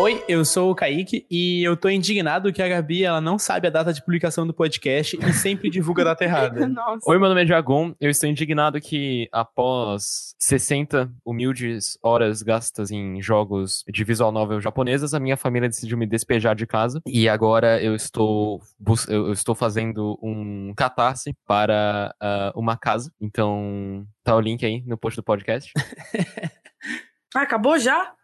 Oi, eu sou o Kaique e eu tô indignado que a Gabi ela não sabe a data de publicação do podcast e sempre divulga a data errada. Nossa. Oi, meu nome é Diagon. Eu estou indignado que após 60 humildes horas gastas em jogos de visual novel japonesas, a minha família decidiu me despejar de casa e agora eu estou bus- eu estou fazendo um catarse para ah, uma casa. Então, tá o link aí no post do podcast. Ah, acabou já?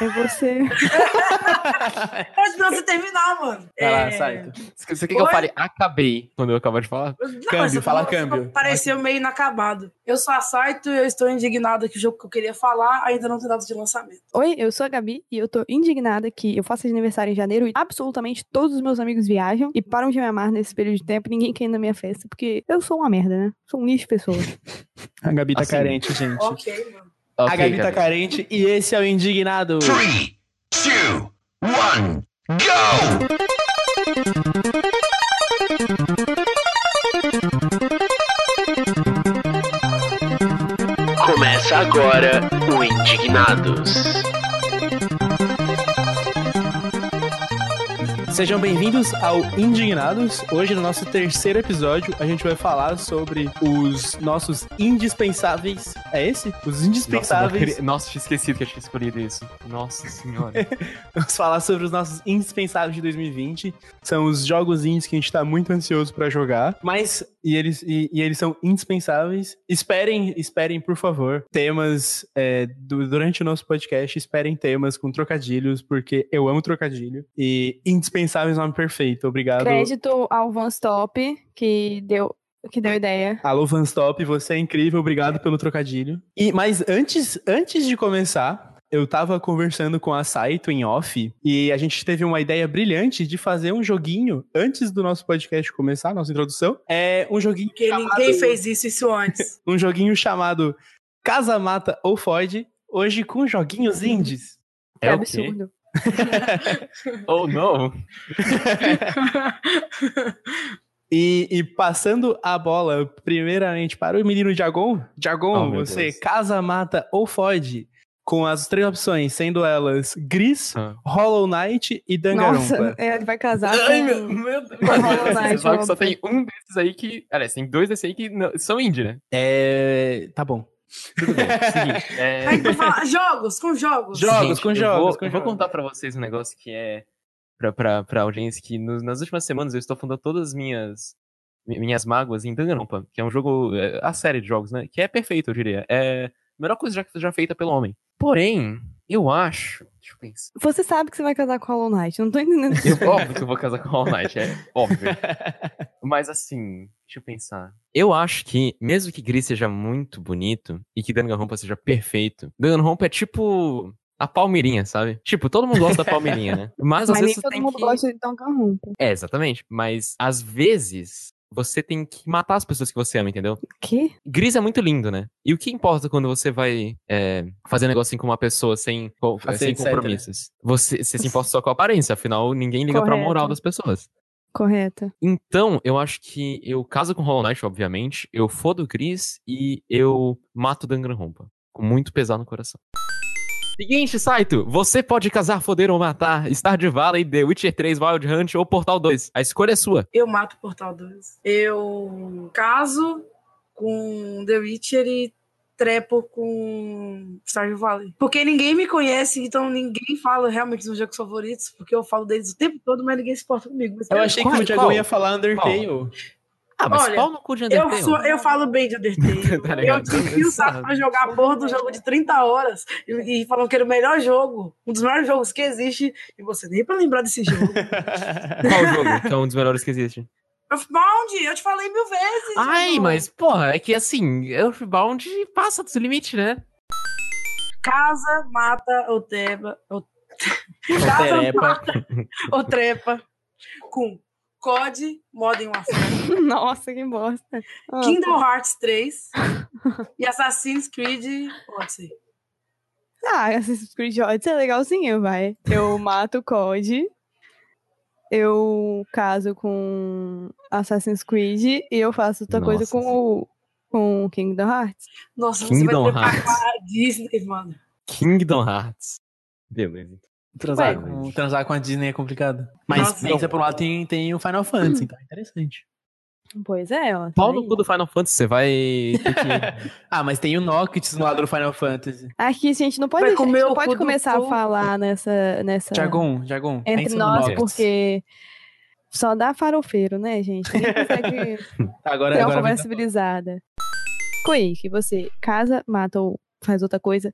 É você. Pode não você terminar, mano. Vai lá, É, Saito. Você quer que eu fale acabei quando eu acabar de falar? Não, Câmbio, fala falou- câmbio. Pareceu meio inacabado. Eu sou a Saito e eu estou indignada que o jogo que eu queria falar ainda não tem data de lançamento. Oi, eu sou a Gabi e eu tô indignada que eu faço aniversário em janeiro e absolutamente todos os meus amigos viajam e param de me amar nesse período de tempo e ninguém quer ir na minha festa, porque eu sou uma merda, né? Sou um lixo de pessoa. A Gabi tá Assim. carente, gente. Ok, mano. A Ok, Gabi tá carente e esse é o indignado. Three, two, one, go! Começa agora o Indignados. Sejam bem-vindos ao Indignados. Hoje, no nosso terceiro episódio, a gente vai falar sobre os nossos indispensáveis. É esse? Os Nossa, indispensáveis. queria- Nossa, tinha esquecido que eu tinha escolhido isso. Nossa senhora. Vamos falar sobre os nossos indispensáveis de 2020. São os jogos indies que a gente tá muito ansioso pra jogar. Mas, e eles, e, e eles são indispensáveis. Esperem, esperem, por favor, temas é, du- durante o nosso podcast. Esperem temas com trocadilhos, porque eu amo trocadilho. E indispensáveis nome perfeito. Obrigado. Crédito ao Van Stop, que deu, que deu ideia. Alô, Vanstop, você é incrível, obrigado pelo trocadilho. E, mas antes, antes de começar, eu tava conversando com a Saito em off e a gente teve uma ideia brilhante de fazer um joguinho antes do nosso podcast começar, nossa introdução. É um joguinho Porque chamado, ninguém fez isso, isso antes. um joguinho chamado Casa Mata ou Fode, hoje com joguinhos indies. É, É o quê? absurdo. Oh, não. E, e passando a bola primeiramente para o menino Diagon. Diagon, Oh, você Deus. casa, mata ou fode? Com as três opções, sendo elas Gris, Ah. Hollow Knight e Nossa, Danganronpa. é, ele vai casar Ai, com... meu, meu Deus. Hollow Você Knight, sabe que só tem um desses aí que. Aliás, tem dois desses aí que não- são indie, né? É. Tá bom. Tudo bem. Seguinte. É... Aí tu fala, jogos, com jogos. Jogos, Gente, com eu jogos, Vou, com eu vou contar pra vocês um negócio que é. Pra, pra, pra audiência que nos- nas últimas semanas eu estou fundando todas as minhas. mi- Minhas mágoas em Danganronpa, que é um jogo. é, a série de jogos, né? Que é perfeito, eu diria. É a melhor coisa já, já feita pelo homem. Porém, eu acho. Deixa eu pensar. Você sabe que você vai casar com Hollow Knight, não tô entendendo. Eu, óbvio que eu vou casar com All Night, é óbvio. Mas assim, deixa eu pensar. Eu acho que, mesmo que Gris seja muito bonito e que Danganronpa seja perfeito, Danganronpa é tipo a Palmeirinha, sabe? Tipo, todo mundo gosta da Palmeirinha, né? Mas às Mas nem vezes você todo tem mundo que... gosta de Danganronpa. É, exatamente. Mas às vezes você tem que matar as pessoas que você ama, entendeu? Que? Gris é muito lindo, né? E o que importa quando você vai é, fazer um negócio assim com uma pessoa sem, co- Fazer sem etc. compromissos? Você, você se importa só com a aparência, afinal ninguém liga pra Correto. moral das pessoas. Correta. Então, eu acho que eu caso com Hollow Knight, obviamente, eu fodo o Chris e eu mato Danganronpa. Com muito pesar no coração. Seguinte, Saito, você pode casar, foder ou matar Stardew Valley, The Witcher 3, Wild Hunt ou Portal 2. A escolha é sua. Eu mato Portal 2. Eu caso com The Witcher e trepo com Stardew Valley. Porque ninguém me conhece, então ninguém fala realmente dos jogos favoritos, porque eu falo deles o tempo todo, mas ninguém se importa comigo. Mas Eu achei Qual- que o Diagon qual? ia falar Undertale. Ah, mas Olha, pau no cu de eu, Undertale. sou- eu falo bem de Undertale. Tá eu tive o saco pra jogar a porra do jogo de 30 horas e, e falando que era o melhor jogo, um dos melhores jogos que existe, e você nem pra lembrar desse jogo. Qual jogo? Que é um dos melhores que existe. Earthbound, eu te falei mil vezes. Ai, mas, porra, é que assim, Earthbound passa dos limites, né? Casa, mata ou treba. Ou... Casa, mata ou trepa com COD, Modern Warfare, Nossa, que bosta. Ah, Kingdom Hearts 3 e Assassin's Creed Odyssey. Ah, Assassin's Creed Odyssey é legalzinho, vai. Eu mato o COD. Eu caso com Assassin's Creed e eu faço outra coisa Nossa. com o com Kingdom Hearts. Nossa, Kingdom você vai trepar Hearts. Disney, mano. Kingdom Hearts. Beleza. Transar, Ué, com, transar com a Disney é complicado. Mas Nossa. pensa por um lado, tem, tem o Final Fantasy, então é interessante. Pois é, ó. tá Pau no cu do Final Fantasy, você vai que. Ah, mas tem o Noctis no lado do Final Fantasy. Aqui a gente não pode, Vai a gente comer não pode começar a falar nessa, nessa Jargon, jargon. entre nós, Noctis. porque só dá farofeiro, né, gente? Ninguém consegue Agora, ter uma agora conversa civilizada. Quick, você casa, mata ou faz outra coisa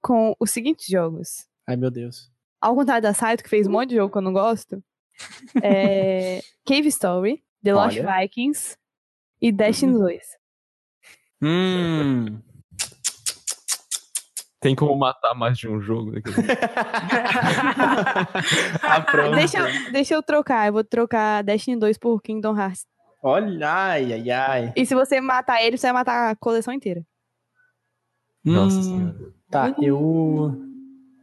com os seguintes jogos. Ai, meu Deus. Ao contrário da Saito, que fez um monte de jogo que eu não gosto, é Cave Story, The Lost Olha. Vikings e Destiny 2. Hum. Tem como matar mais de um jogo. daquele. ah, pronto. Deixa, eu- deixa eu trocar, eu vou trocar Destiny 2 por Kingdom Hearts. Olha, ai, ai, ai. E se você matar ele, você vai matar a coleção inteira. Nossa Hum, senhora. Tá, eu.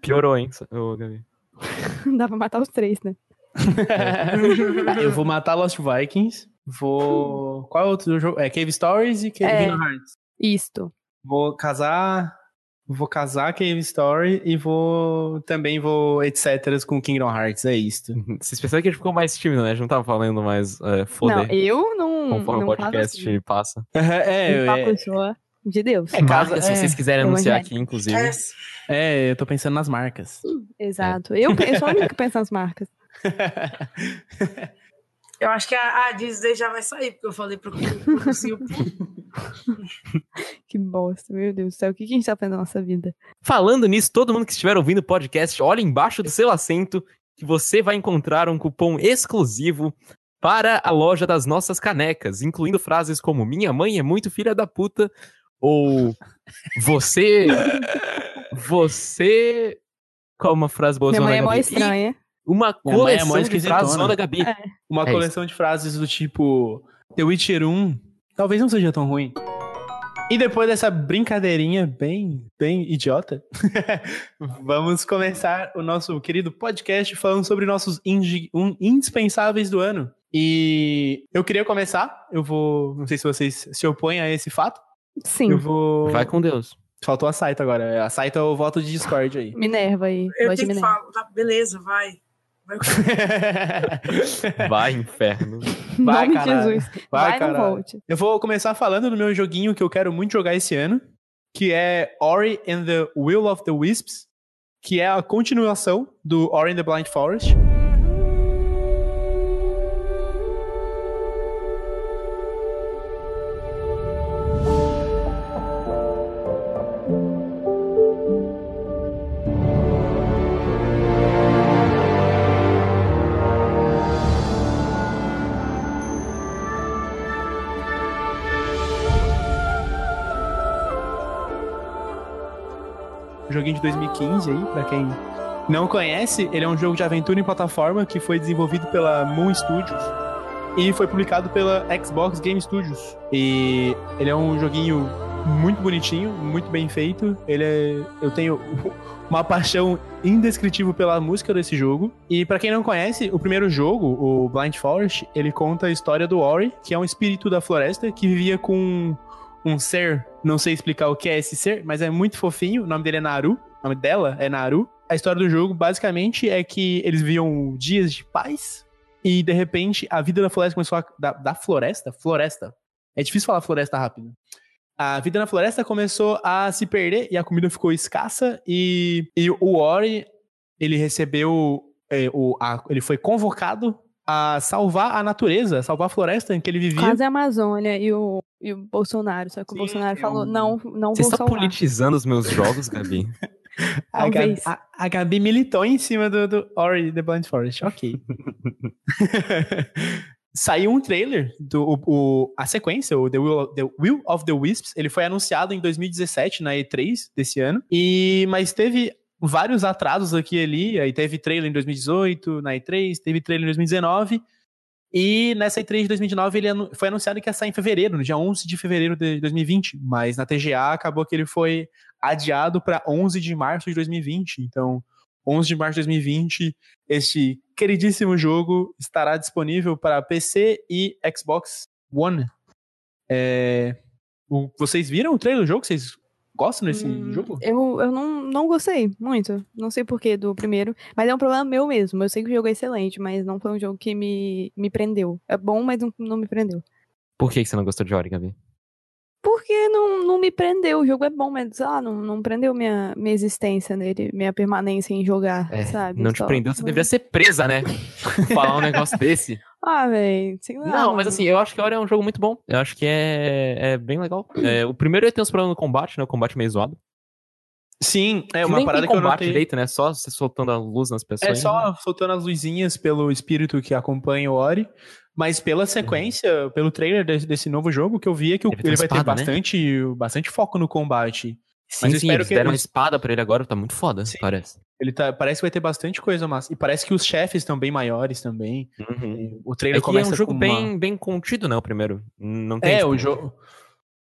Piorou, hein, Gabi? Dá pra matar os três, né? Tá, eu vou matar Lost Vikings. Vou. Qual é o outro jogo? É Cave Stories e Cave É. Kingdom Hearts. Isto. Vou casar. Vou casar Cave Story e vou. Também vou etc. com Kingdom Hearts. É isto. Vocês pensaram que a gente ficou mais tímido, né? A gente não tava falando mais é, Não, foder. eu não. Conforme não o podcast assim. passa. É, é, pessoa de Deus. É, casa- Marca, se é, vocês quiserem eu anunciar aqui, inclusive. É, é, eu tô pensando nas marcas. Exato. Eu, eu sou a única que pensa nas marcas. eu acho que a, a Disney já vai sair, porque eu falei pro pro Lucinho. Que bosta, meu Deus do céu. O que que a gente tá fazendo na nossa vida? Falando nisso, todo mundo que estiver ouvindo o podcast, olha embaixo do seu assento que você vai encontrar um cupom exclusivo para a loja das nossas canecas, incluindo frases como minha mãe é muito filha da puta ou você você qual é uma frase boa Minha mãe é mó estranha. uma é coleção mó de frases zona Gabi. É. Uma É coleção de frases do tipo The Witcher 1 talvez não seja tão ruim. E depois dessa brincadeirinha bem, bem idiota, vamos começar o nosso querido podcast falando sobre nossos um, indispensáveis do ano. E eu queria começar, eu vou, não sei se vocês se opõem a esse fato, Sim. eu vou... Vai com Deus. Faltou a Saito agora, a Saito é o voto de Discord aí. Minerva aí. Eu tenho que falar. Tá, beleza, vai. Vai. Inferno. Vai, Nome. Jesus. Vai, Vai, volte. Eu vou começar falando do meu joguinho que eu quero muito jogar esse ano, que é Ori and the Will of the Wisps, que é a continuação do Ori and the Blind Forest. Joguinho de 2015 aí, pra quem não conhece, ele é um jogo de aventura em plataforma que foi desenvolvido pela Moon Studios e foi publicado pela Xbox Game Studios. E ele é um joguinho muito bonitinho, muito bem feito. Ele é, eu tenho uma paixão indescritível pela música desse jogo. E pra quem não conhece, o primeiro jogo, o Blind Forest, ele conta a história do Ori, que é um espírito da floresta que vivia com um ser, não sei explicar o que é esse ser, mas é muito fofinho. O nome dele é Naru. O nome dela é Naru. A história do jogo, basicamente, é que eles viviam dias de paz e, de repente, a vida da floresta começou a... Da, da floresta? Floresta. É difícil falar floresta rápido. A vida na floresta começou a se perder e a comida ficou escassa e, e o Ori, ele recebeu... é, o, a- ele foi convocado a salvar a natureza, salvar a floresta em que ele vivia. Quase a Amazônia e o, e o Bolsonaro. Só que Sim, o Bolsonaro falou: um- não, não Você vou está salvar. politizando os meus jogos, Gabi? A Gabi, Talvez. a, a Gabi militou em cima do, do Ori The Blind Forest. Ok. Saiu um trailer do o, o- a sequência, o The Will, the Will of the Wisps. Ele foi anunciado em 2017 na E3 desse ano. E mas teve vários atrasos aqui e ali. Aí teve trailer em 2018 na E3, teve trailer em 2019. E nessa E3 de 2019 ele foi anunciado que ia sair em fevereiro, no dia 11 de fevereiro de 2020. Mas na TGA acabou que ele foi adiado para 11 de março de 2020. Então, 11 de março de 2020, este queridíssimo jogo estará disponível para PC e Xbox One. É, o- vocês viram o trailer do jogo? Vocês gosta desse Hum, jogo? Eu, eu não, não gostei muito. Não sei porquê do primeiro. Mas é um problema meu mesmo. Eu sei que o jogo é excelente, mas não foi um jogo que me, me prendeu. É bom, mas não, não me prendeu. Por que que você não gostou de Ori, Gabi? Porque não, não me prendeu. O jogo é bom, mas ah, não, não prendeu minha, minha existência nele, minha permanência em jogar, É, sabe? não te Só- prendeu, você deveria ser presa, né? Falar um negócio desse. Ah, velho, sei lá. Não, mas mano. assim, eu acho que Ori é um jogo muito bom. Eu acho que é, é bem legal. É, o primeiro ele tem uns problemas no combate, né? O combate meio zoado. Sim, é uma Nem parada tem que eu combate notei. direito, né? Só você soltando a luz nas pessoas. É só soltando as luzinhas pelo espírito que acompanha o Ori. Mas pela sequência, pelo trailer desse, desse novo jogo, que eu vi é que o- ele vai ter espada, né? bastante, bastante foco no combate. Sim, Mas sim, eles que deram uma espada pra ele agora, tá muito foda, Sim. parece. Ele tá, parece que vai ter bastante coisa massa. E parece que os chefes estão bem maiores também. Uhum. O É trailer que é começa um jogo bem, bem contido, né? O primeiro. Não tem, É, tipo, o jogo...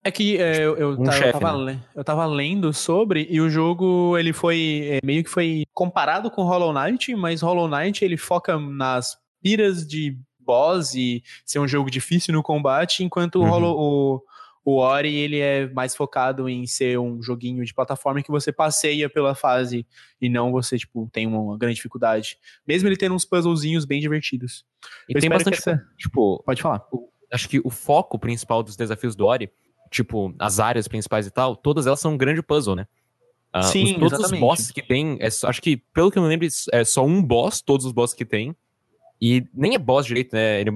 É que é, eu, eu, Um tava, eu tava le- eu tava lendo sobre e o jogo ele foi é, meio que foi comparado com Hollow Knight, mas Hollow Knight ele foca nas piras de boss e ser um jogo difícil no combate, enquanto o Uhum. Hollow, o, o Ori ele é mais focado em ser um joguinho de plataforma que você passeia pela fase e não você tipo tem uma grande dificuldade. Mesmo ele tendo uns puzzlezinhos bem divertidos. E Eu tem bastante. essa- Tipo, Pode falar. acho que o foco principal dos desafios do Ori, tipo, as áreas principais e tal, todas elas são um grande puzzle, né? Ah, Sim, os- todos exatamente. os bosses que tem, é acho que, pelo que eu me lembro, é só um boss, todos os bosses que tem. E nem é boss direito, né? Ele,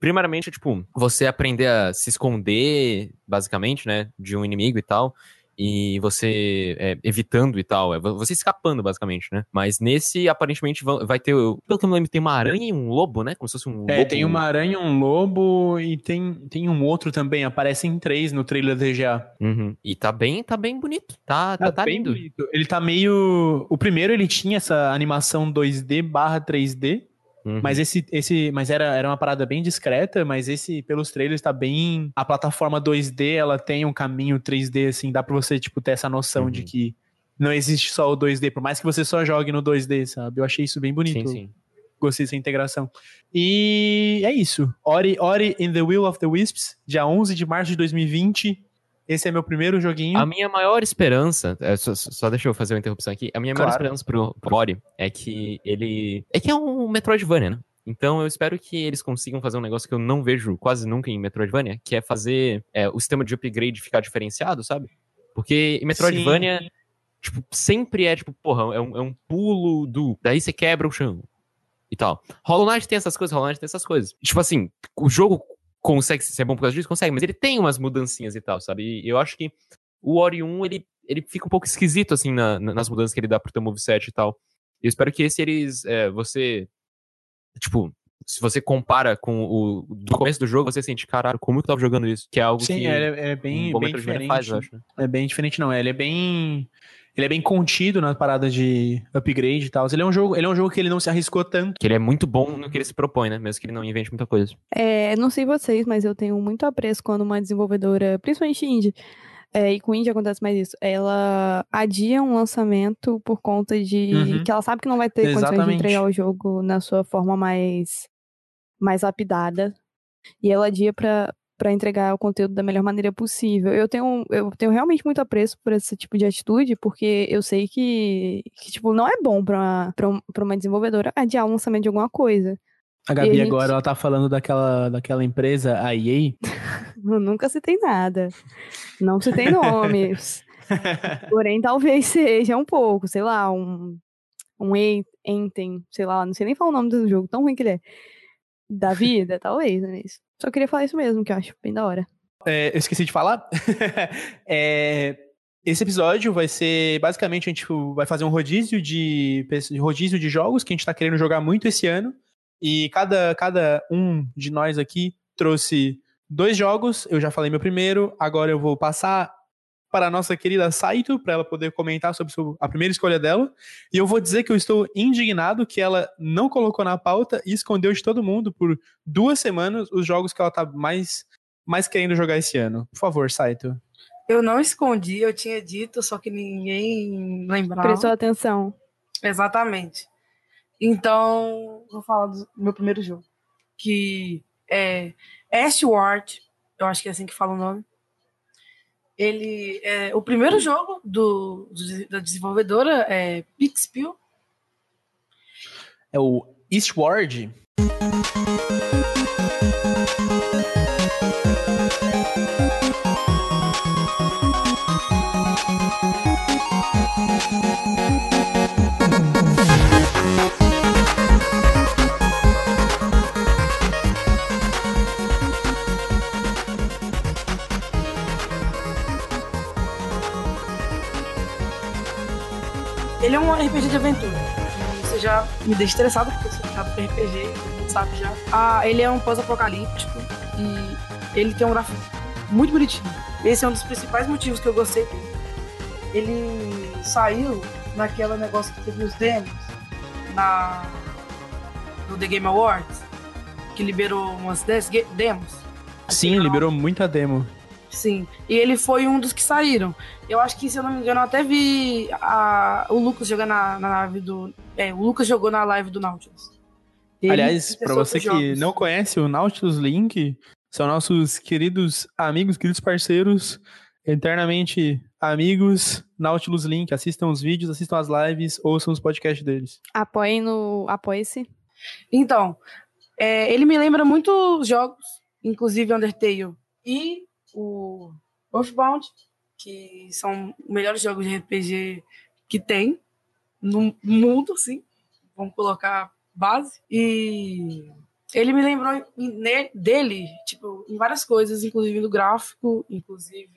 primeiramente, é tipo, você aprender a se esconder, basicamente, né? De um inimigo e tal. E você é, evitando e tal. É você escapando, basicamente, né? Mas nesse, aparentemente, vai ter. Pelo que eu me lembro, tem uma aranha e um lobo, né? Como se fosse um É, lobo. tem uma aranha, um lobo e tem, tem um outro também. Aparecem três no trailer do GA. Uhum. E tá bem, tá bem bonito. Tá, tá, tá bem lindo. bonito. Ele tá meio. O primeiro ele tinha essa animação 2D barra 3D, Uhum. mas esse, esse, mas era, era uma parada bem discreta. Mas esse, pelos trailers, tá bem. A plataforma 2D ela tem um caminho 3D, assim, dá pra você tipo ter essa noção de Uhum. que não existe só o 2D, por mais que você só jogue no 2D, sabe? Eu achei isso bem bonito. Sim, sim. Gostei dessa integração. E é isso. Ori, Ori in the Will of the Wisps, dia 11 de março de 2020. Esse é meu primeiro joguinho. A minha maior esperança, é, só, só deixa eu fazer uma interrupção aqui. A minha maior Claro. esperança pro, pro Ori é que ele. É que é um Metroidvania, né? Então eu espero que eles consigam fazer um negócio que eu não vejo quase nunca em Metroidvania, que é fazer é, o sistema de upgrade ficar diferenciado, sabe? Porque em Metroidvania, Sim. tipo, sempre é tipo, porra, é um, é um pulo do. Daí você quebra o chão. E tal. Hollow Knight tem essas coisas, Hollow Knight tem essas coisas. Tipo assim, o jogo consegue ser bom por causa disso? Consegue, mas ele tem umas mudancinhas e tal, sabe? E eu acho que o Ori 1, ele, ele fica um pouco esquisito, assim, na- na- nas mudanças que ele dá pro teu moveset e tal. Eu espero que esse eles, é, você, tipo, se você compara com o do começo do jogo, você sente, caralho, como eu tava jogando isso? Que é algo Sim, que é, é bem, um bem diferente. faz, eu acho. né? É bem diferente, não. Ele é bem. Ele é bem contido na parada de upgrade e tal. Ele é um jogo, ele é um jogo que ele não se arriscou tanto. Que ele é muito bom no que ele se propõe, né? Mesmo que ele não invente muita coisa. É, não sei vocês, mas eu tenho muito apreço quando uma desenvolvedora, principalmente indie, é, e com indie acontece mais isso, ela adia um lançamento por conta de Uhum. que ela sabe que não vai ter condições de Exatamente. entregar o jogo na sua forma mais, mais lapidada. E ela adia pra, pra entregar o conteúdo da melhor maneira possível. Eu tenho, eu tenho realmente muito apreço por esse tipo de atitude, porque eu sei que, que tipo, não é bom pra uma, um- desenvolvedora adiar o lançamento de alguma coisa. A Gabi a gente- agora ela tá falando daquela, daquela empresa, a EA. Eu nunca citei nada. Não citei nomes. Porém, talvez seja um pouco, sei lá, um. Um en- Enten, sei lá, não sei nem falar o nome do jogo, tão ruim que ele é. Da vida, talvez, né? Só queria falar isso mesmo, que eu acho bem da hora. É, eu esqueci de falar. É, esse episódio vai ser basicamente a gente tipo, vai fazer um rodízio de rodízio de jogos que a gente tá querendo jogar muito esse ano. E cada, cada um de nós aqui trouxe dois jogos. Eu já falei meu primeiro, agora eu vou passar para a nossa querida Saito para ela poder comentar sobre a primeira escolha dela. E eu vou dizer que eu estou indignado que ela não colocou na pauta e escondeu de todo mundo por duas semanas os jogos que ela tá mais mais querendo jogar esse ano. Por favor, Saito. Eu não escondi, eu tinha dito, só que ninguém lembrava. Prestou atenção. Exatamente. Então, vou falar do meu primeiro jogo, que é Ashword, eu acho que é assim que fala o nome. Ele é o primeiro jogo do, do- da desenvolvedora é Pixpil. É o Eastward. Ele é um RPG de aventura. Você já me deixa estressado porque você sabe que RPG, sabe já. Ah, ele é um pós-apocalíptico e ele tem um gráfico muito bonitinho. Esse é um dos principais motivos que eu gostei dele. Ele saiu naquela negócio que teve os demos na no The Game Awards, que liberou umas 10 ge- demos. Sim, liberou muita demo. Sim, e ele foi um dos que saíram. Eu acho que, se eu não me engano, eu até vi a- o Lucas jogando na, na live do. É, o Lucas jogou na live do Nautilus. Ele Aliás, pra pessoas você que jogos. não conhece o Nautilus Link, são nossos queridos amigos, queridos parceiros, eternamente amigos, Nautilus Link. Assistam os vídeos, assistam as lives, ouçam os podcasts deles. Apoiem no. Apoie-se. Então, é, ele me lembra muito os jogos, inclusive Undertale e o Earthbound, que são os melhores jogos de RPG que tem no mundo, sim. Vamos colocar base. E ele me lembrou dele, tipo, em várias coisas, inclusive no gráfico, inclusive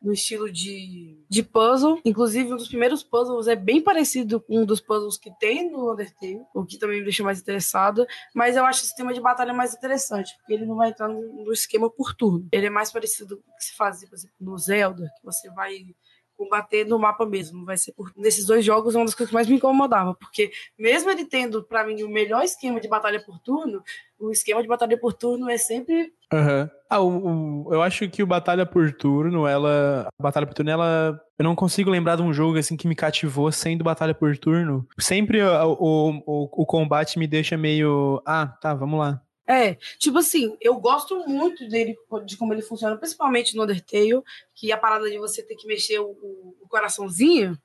no estilo de, de puzzle. Inclusive, um dos primeiros puzzles é bem parecido com um dos puzzles que tem no Undertale, o que também me deixou mais interessada. Mas eu acho o sistema de batalha mais interessante, porque ele não vai entrar no, no esquema por turno. Ele é mais parecido com o que se fazia, por exemplo, no Zelda, que você vai combater no mapa mesmo. Vai ser por... Nesses dois jogos, uma das coisas que mais me incomodava, porque mesmo ele tendo, pra mim, o melhor esquema de batalha por turno, o esquema de batalha por turno é sempre Aham. Ah, o, o- eu acho que o Batalha por Turno, ela. A Batalha por Turno, ela. Eu não consigo lembrar de um jogo assim que me cativou sendo Batalha por Turno. Sempre o, o, o, o combate me deixa meio. Ah, tá, vamos lá. É, tipo assim, eu gosto muito dele, de como ele funciona, principalmente no Undertale, que a parada de você ter que mexer o, o- coraçãozinho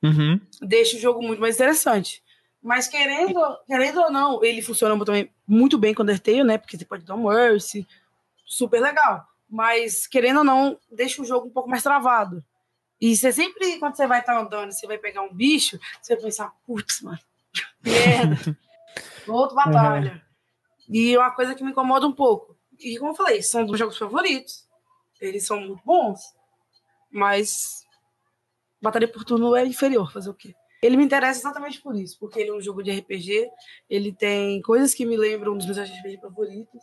Uhum. deixa o jogo muito mais interessante. Mas querendo, querendo ou não, ele funciona também muito bem com o Undertale, né? Porque você pode dar um Mercy, super legal. Mas querendo ou não, deixa o jogo um pouco mais travado. E você sempre, quando você vai estar andando, você vai pegar um bicho, você vai pensar, putz, mano, merda, outra batalha. E uma coisa que me incomoda um pouco. E como eu falei, são dos jogos favoritos. Eles são muito bons. Mas Batalha por turno é inferior, fazer o quê? Ele me interessa exatamente por isso, porque ele é um jogo de RPG, ele tem coisas que me lembram dos meus RPG favoritos,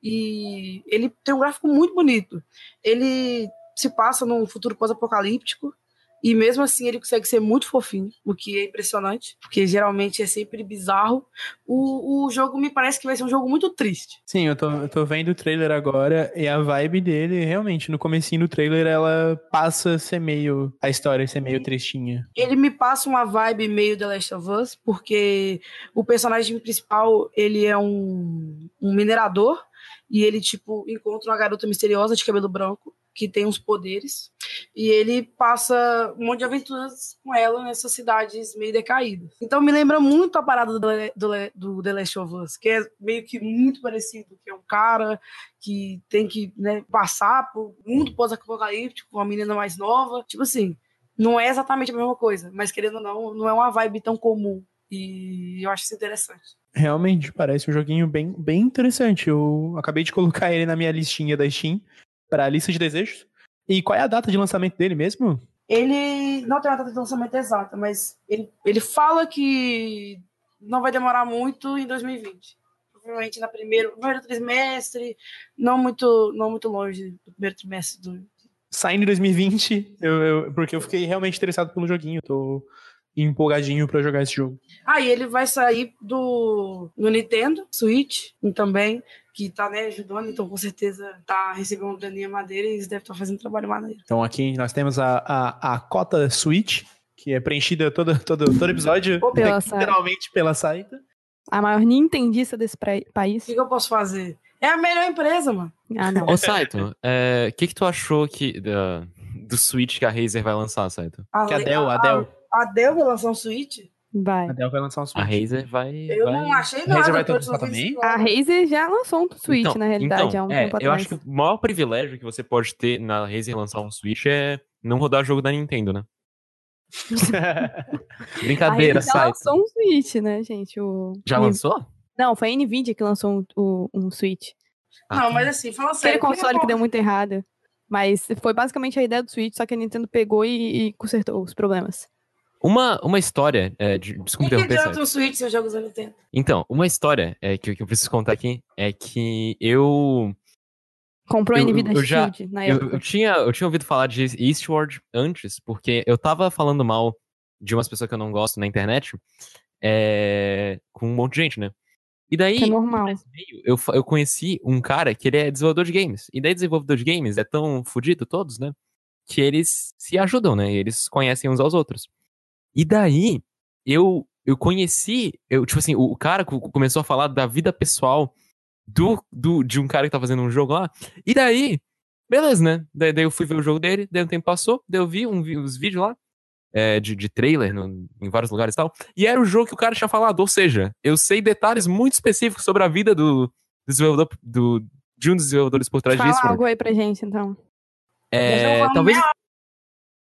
e ele tem um gráfico muito bonito. Ele se passa num futuro pós-apocalíptico, e mesmo assim ele consegue ser muito fofinho, o que é impressionante, porque geralmente é sempre bizarro. O, o jogo me parece que vai ser um jogo muito triste. Sim, eu tô, eu tô vendo o trailer agora e a vibe dele, realmente, no comecinho do trailer, ela passa a ser meio. A história ser meio tristinha. ele me passa uma vibe meio The Last of Us, porque o personagem principal, ele é um, um minerador, e ele, tipo, encontra uma garota misteriosa de cabelo branco, que tem uns poderes, e ele passa um monte de aventuras com ela nessas cidades meio decaídas. Então me lembra muito a parada do, do, do The Last of Us, que é meio que muito parecido, que é um cara que tem que né, passar por um mundo pós-apocalíptico com uma menina mais nova, tipo assim, não é exatamente a mesma coisa, mas querendo ou não, não é uma vibe tão comum. E eu acho isso interessante. Realmente, parece um joguinho bem, bem interessante. Eu acabei de colocar ele na minha listinha da Steam para a lista de desejos. E qual é a data de lançamento dele mesmo? Ele não tem uma data de lançamento exata, mas ele, ele fala que não vai demorar muito em 2020. Provavelmente na primeiro, no primeiro trimestre, não muito, não muito longe do primeiro trimestre do. Saindo em 2020, eu, eu- porque eu fiquei realmente interessado pelo joguinho. Tô empolgadinho pra jogar esse jogo. Ah, e ele vai sair do, do Nintendo Switch também, que tá né, ajudando, então com certeza tá recebendo graninha madeira e eles devem estar fazendo trabalho maneiro. Então aqui nós temos a, a, a cota Switch, que é preenchida todo, todo, todo episódio, Ou pela literalmente pela Saita. A maior nintendista desse pra- O país. que, que eu posso fazer? É a melhor empresa, mano. Ah, não. Ô, Saito, o que, que tu achou que, da- do Switch que a Razer vai lançar, Saito? A, Que a Dell, a Dell. A Dell vai lançar um Switch? Vai. A Dell vai lançar um A Switch. Razer vai. Eu vai... não achei A nada. Razer vai ter te ouvindo também? A. Razer já lançou um Switch, Então, na realidade, então, há um é, tempo eu acho que o maior privilégio que você pode ter na Razer lançar um Switch é não rodar jogo da Nintendo, né? Brincadeira, a Razer já lançou um Switch, né, gente? O... Já lançou? Não, foi a Nvidia que lançou um, o- um Switch. Ah, Não, tá. mas assim, fala Aquele sério. console que que deu muito errado. Mas foi basicamente a ideia do Switch, só que a Nintendo pegou e, e consertou os problemas. Uma, uma história. É, de, desculpa que interromper, um Switch se os jogos da Nintendo? Então, uma história é, que, que eu preciso contar aqui é que eu. Comprou a Eu- Nvidia eu já- Shield na Eu, época. eu tinha, eu tinha ouvido falar de Eastward antes, porque eu tava falando mal de umas pessoas que eu não gosto na internet é, com um monte de gente, né? E daí, Que é normal. eu, eu conheci um cara que ele é desenvolvedor de games. E daí, desenvolvedor de games é tão fudido, todos, né? Que eles se ajudam, né? E eles conhecem uns aos outros. E daí, eu, eu conheci, eu, tipo assim, o, o cara co- começou a falar da vida pessoal do, do, de um cara que tá fazendo um jogo lá. E daí, beleza, né? Daí, daí eu fui ver o jogo dele, daí um tempo passou, daí eu vi um, uns vídeos lá. é, de, de trailer no- em vários lugares e tal. E era o jogo que o cara tinha falado. Ou seja, eu sei detalhes muito específicos sobre a vida do desenvolvedor, do, de um dos desenvolvedores por trás Fala disso. algo aí pra gente, então. É, talvez.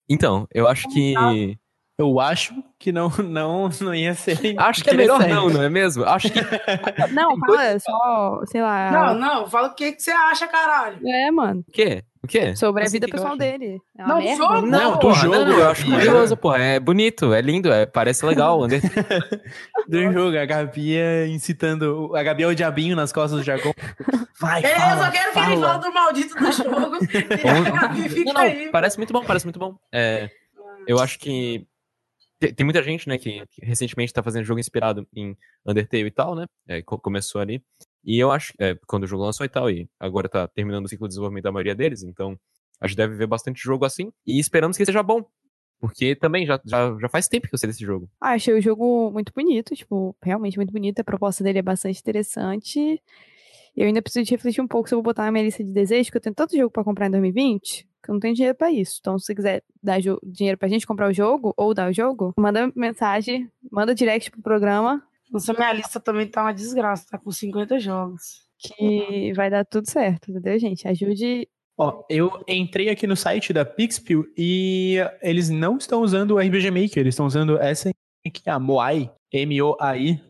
Então, eu acho que. Eu acho que não, não, não ia ser. Acho que é melhor interessante. não, não é mesmo? Acho que. Não, fala só, sei lá. Não, não, fala o que, que você acha, caralho. É, mano. O quê? O quê? Sobre a vida pessoal dele. É uma Não, merda. jogo! Não, do porra, jogo, não, não, eu acho maravilhoso, porra. É bonito, é lindo, é, parece legal. Under- Do jogo, a Gabi é incitando. A Gabi é o diabinho nas costas do Jacon. Vai, Beleza, fala, eu quero que ele fala. fale do maldito do jogo. e a Gabi fica Não, não, aí. parece muito bom, parece muito bom. É, eu acho que tem, muita gente, né, que, que recentemente tá fazendo jogo inspirado em Undertale e tal, né? É, co- começou ali. E eu acho, é, quando o jogo lançou e tal, e agora tá terminando o ciclo de desenvolvimento da maioria deles, então a gente deve ver bastante jogo assim. E esperamos que seja bom. Porque também já, já, já faz tempo que eu sei desse jogo. Ah, achei o jogo muito bonito, tipo, realmente muito bonito. A proposta dele é bastante interessante. Eu ainda preciso refletir um pouco se eu vou botar na minha lista de desejos, porque eu tenho tanto jogo pra comprar em 2020 que eu não tenho dinheiro pra isso. Então, se você quiser dar dinheiro pra gente comprar o jogo, ou dar o jogo, manda mensagem, manda direct pro programa, Nossa, minha lista também tá uma desgraça, tá com 50 jogos. que vai dar tudo certo, entendeu, gente? Ajude. Ó, eu entrei aqui no site da Pixpil e eles não estão usando o RPG Maker, eles estão usando essa aqui, a Moai, M-O-A-I.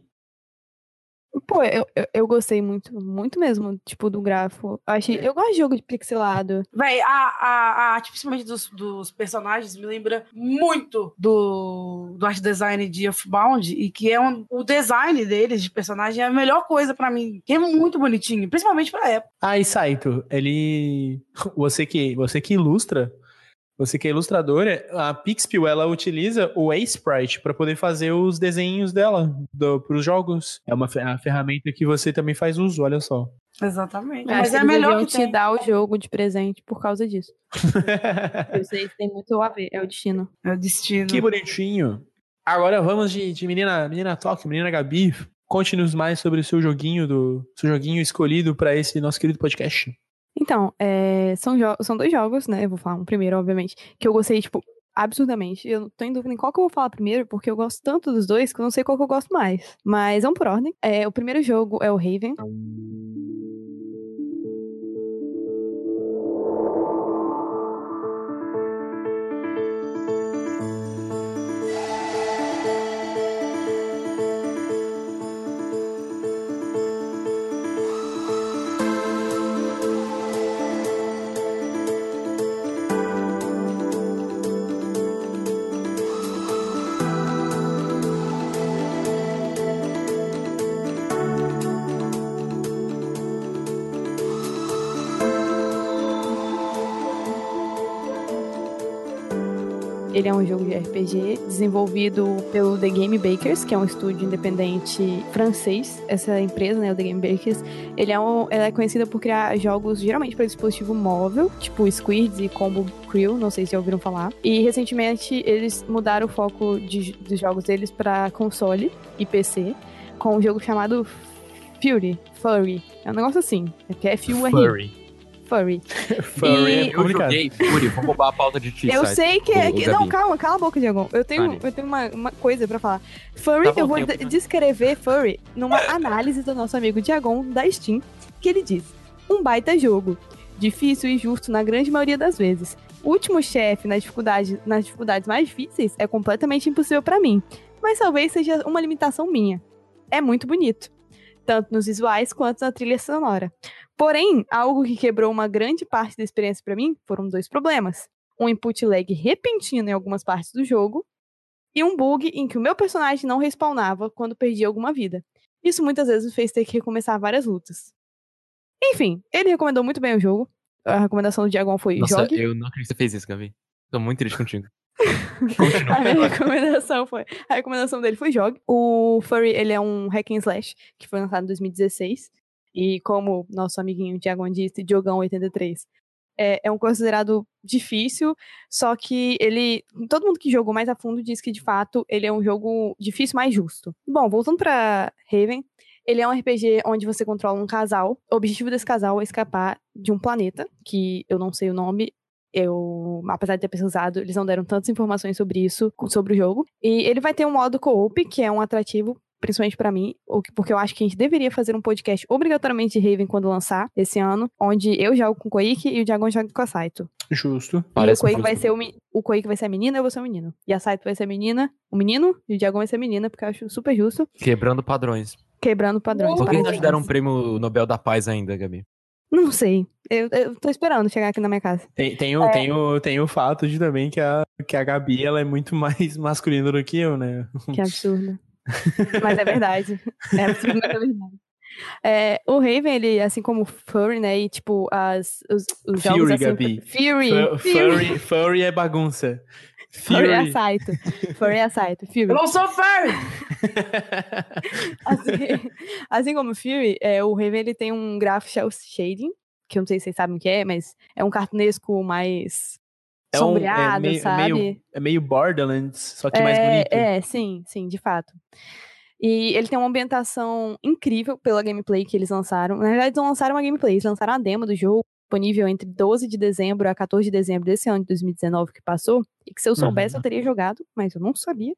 Pô, eu, eu, eu gostei muito, muito mesmo, tipo, do grafo. Eu achei, eu gosto de jogo de pixelado. Véi, a, a, a arte, principalmente dos, dos personagens, me lembra muito do, do art design de Earthbound, e que é um, o design deles de personagem é a melhor coisa pra mim, que é muito bonitinho, principalmente pra época. Ah, e Saito, ele. Você que, você que ilustra, você que é ilustradora, a Pixpil ela utiliza o A-Sprite para poder fazer os desenhos dela para os jogos. É uma a ferramenta que você também faz uso, olha só. Exatamente. Mas que é melhor que te tem. dar o jogo de presente por causa disso. Eu sei que tem muito a ver, é o destino. É o destino. que bonitinho. Agora vamos de, de menina, menina Talk, menina Gabi. Conte-nos mais sobre o seu joguinho do seu joguinho escolhido para esse nosso querido podcast. Então, é, são, são dois jogos, né? Eu vou falar um primeiro, obviamente, que eu gostei, tipo, absurdamente. Eu não tô em dúvida em qual que eu vou falar primeiro, porque eu gosto tanto dos dois que eu não sei qual que eu gosto mais. Mas vamos por ordem. É, o primeiro jogo é o Raven. Ele é um jogo de RPG desenvolvido pelo The Game Bakers, que é um estúdio independente francês. Essa empresa, né, o The Game Bakers, ele é um, ela é conhecida por criar jogos geralmente para dispositivo móvel, tipo Squids e Combo Crew, não sei se já ouviram falar. E recentemente eles mudaram o foco de- dos jogos deles para console e PC, com um jogo chamado Fury, Furry. É um negócio assim. É F-U-R-I. Furry. Furry. Furry E- é Eu joguei Furry, vou roubar a pauta de ti, Eu sei que é. Que- não, calma, cala a boca, Diego. Eu tenho, Fale. eu tenho uma, uma coisa pra falar. Furry, Tá eu vou tem de- opinião. descrever Furry numa análise do nosso amigo Diagon da Steam, que ele diz: um baita jogo. Difícil e justo na grande maioria das vezes. O último chefe nas dificuldades, nas dificuldades mais difíceis é completamente impossível pra mim. Mas talvez seja uma limitação minha. É muito bonito. Tanto nos visuais quanto na trilha sonora. Porém, algo que quebrou uma grande parte da experiência pra mim foram dois problemas um input lag repentino em algumas partes do jogo e um bug em que o meu personagem não respawnava quando perdia alguma vida. Isso muitas vezes me fez ter que recomeçar várias lutas. Enfim, ele recomendou muito bem o jogo. A recomendação do Diagon foi Nossa, jogue. eu não acredito que você fez isso, Gabi. Tô muito triste contigo. A minha recomendação foi. A recomendação dele foi jogue. O Furry, ele é um hack and slash que foi lançado em 2016. E como nosso amiguinho Diagon disse, Diogão 83. É, é um considerado difícil, só que ele. Todo mundo que jogou mais a fundo diz que, de fato, ele é um jogo difícil, mas justo. Bom, voltando pra Raven, ele é um RPG onde você controla um casal. O objetivo desse casal é escapar de um planeta, que eu não sei o nome, eu, apesar de ter pesquisado, eles não deram tantas informações sobre isso, sobre o jogo. E ele vai ter um modo co-op, que é um atrativo, principalmente pra mim, porque eu acho que a gente deveria fazer um podcast obrigatoriamente de Raven quando lançar, esse ano, onde eu jogo com o Koike e o Diagon joga com a Saito. Justo. Parece e o Koike justo. vai ser o, o Koike vai ser a menina, eu vou ser o menino. E a Saito vai ser a menina, o menino, e o Diagon vai ser a menina, porque eu acho super justo, Quebrando padrões. quebrando padrões. Por que não parece te deram um prêmio Nobel da Paz ainda, Gabi? Não sei. Eu, eu tô esperando chegar aqui na minha casa. Tem, tem, o, tem, o, tem o fato de também que a, que a Gabi ela é muito mais masculina do que eu, né? Que absurdo. Mas é verdade. É absurdo, mas é verdade. É, o Raven, ele, assim como o Furry, né? E tipo, as, os, os jogos Fury, assim. Gabi. Fury! Fu- Fury! Furry, furry é bagunça. Fury. Saito. Furry é a Saito. Fury. Eu não sou furry! Assim, assim como o Fury, é, o Raven ele tem um graph shell shading, que eu não sei se vocês sabem o que é, mas é um cartunesco mais É um- é sombreado, meio- é sabe? meio- É meio Borderlands, só que mais é, bonito. É, sim, sim, de fato. E ele tem uma ambientação incrível pela gameplay que eles lançaram. Na verdade, eles não lançaram uma gameplay, eles lançaram a demo do jogo, disponível entre 12 de dezembro a 14 de dezembro desse ano de 2019 que passou. E que se eu soubesse, Uhum. eu teria jogado, mas eu não sabia.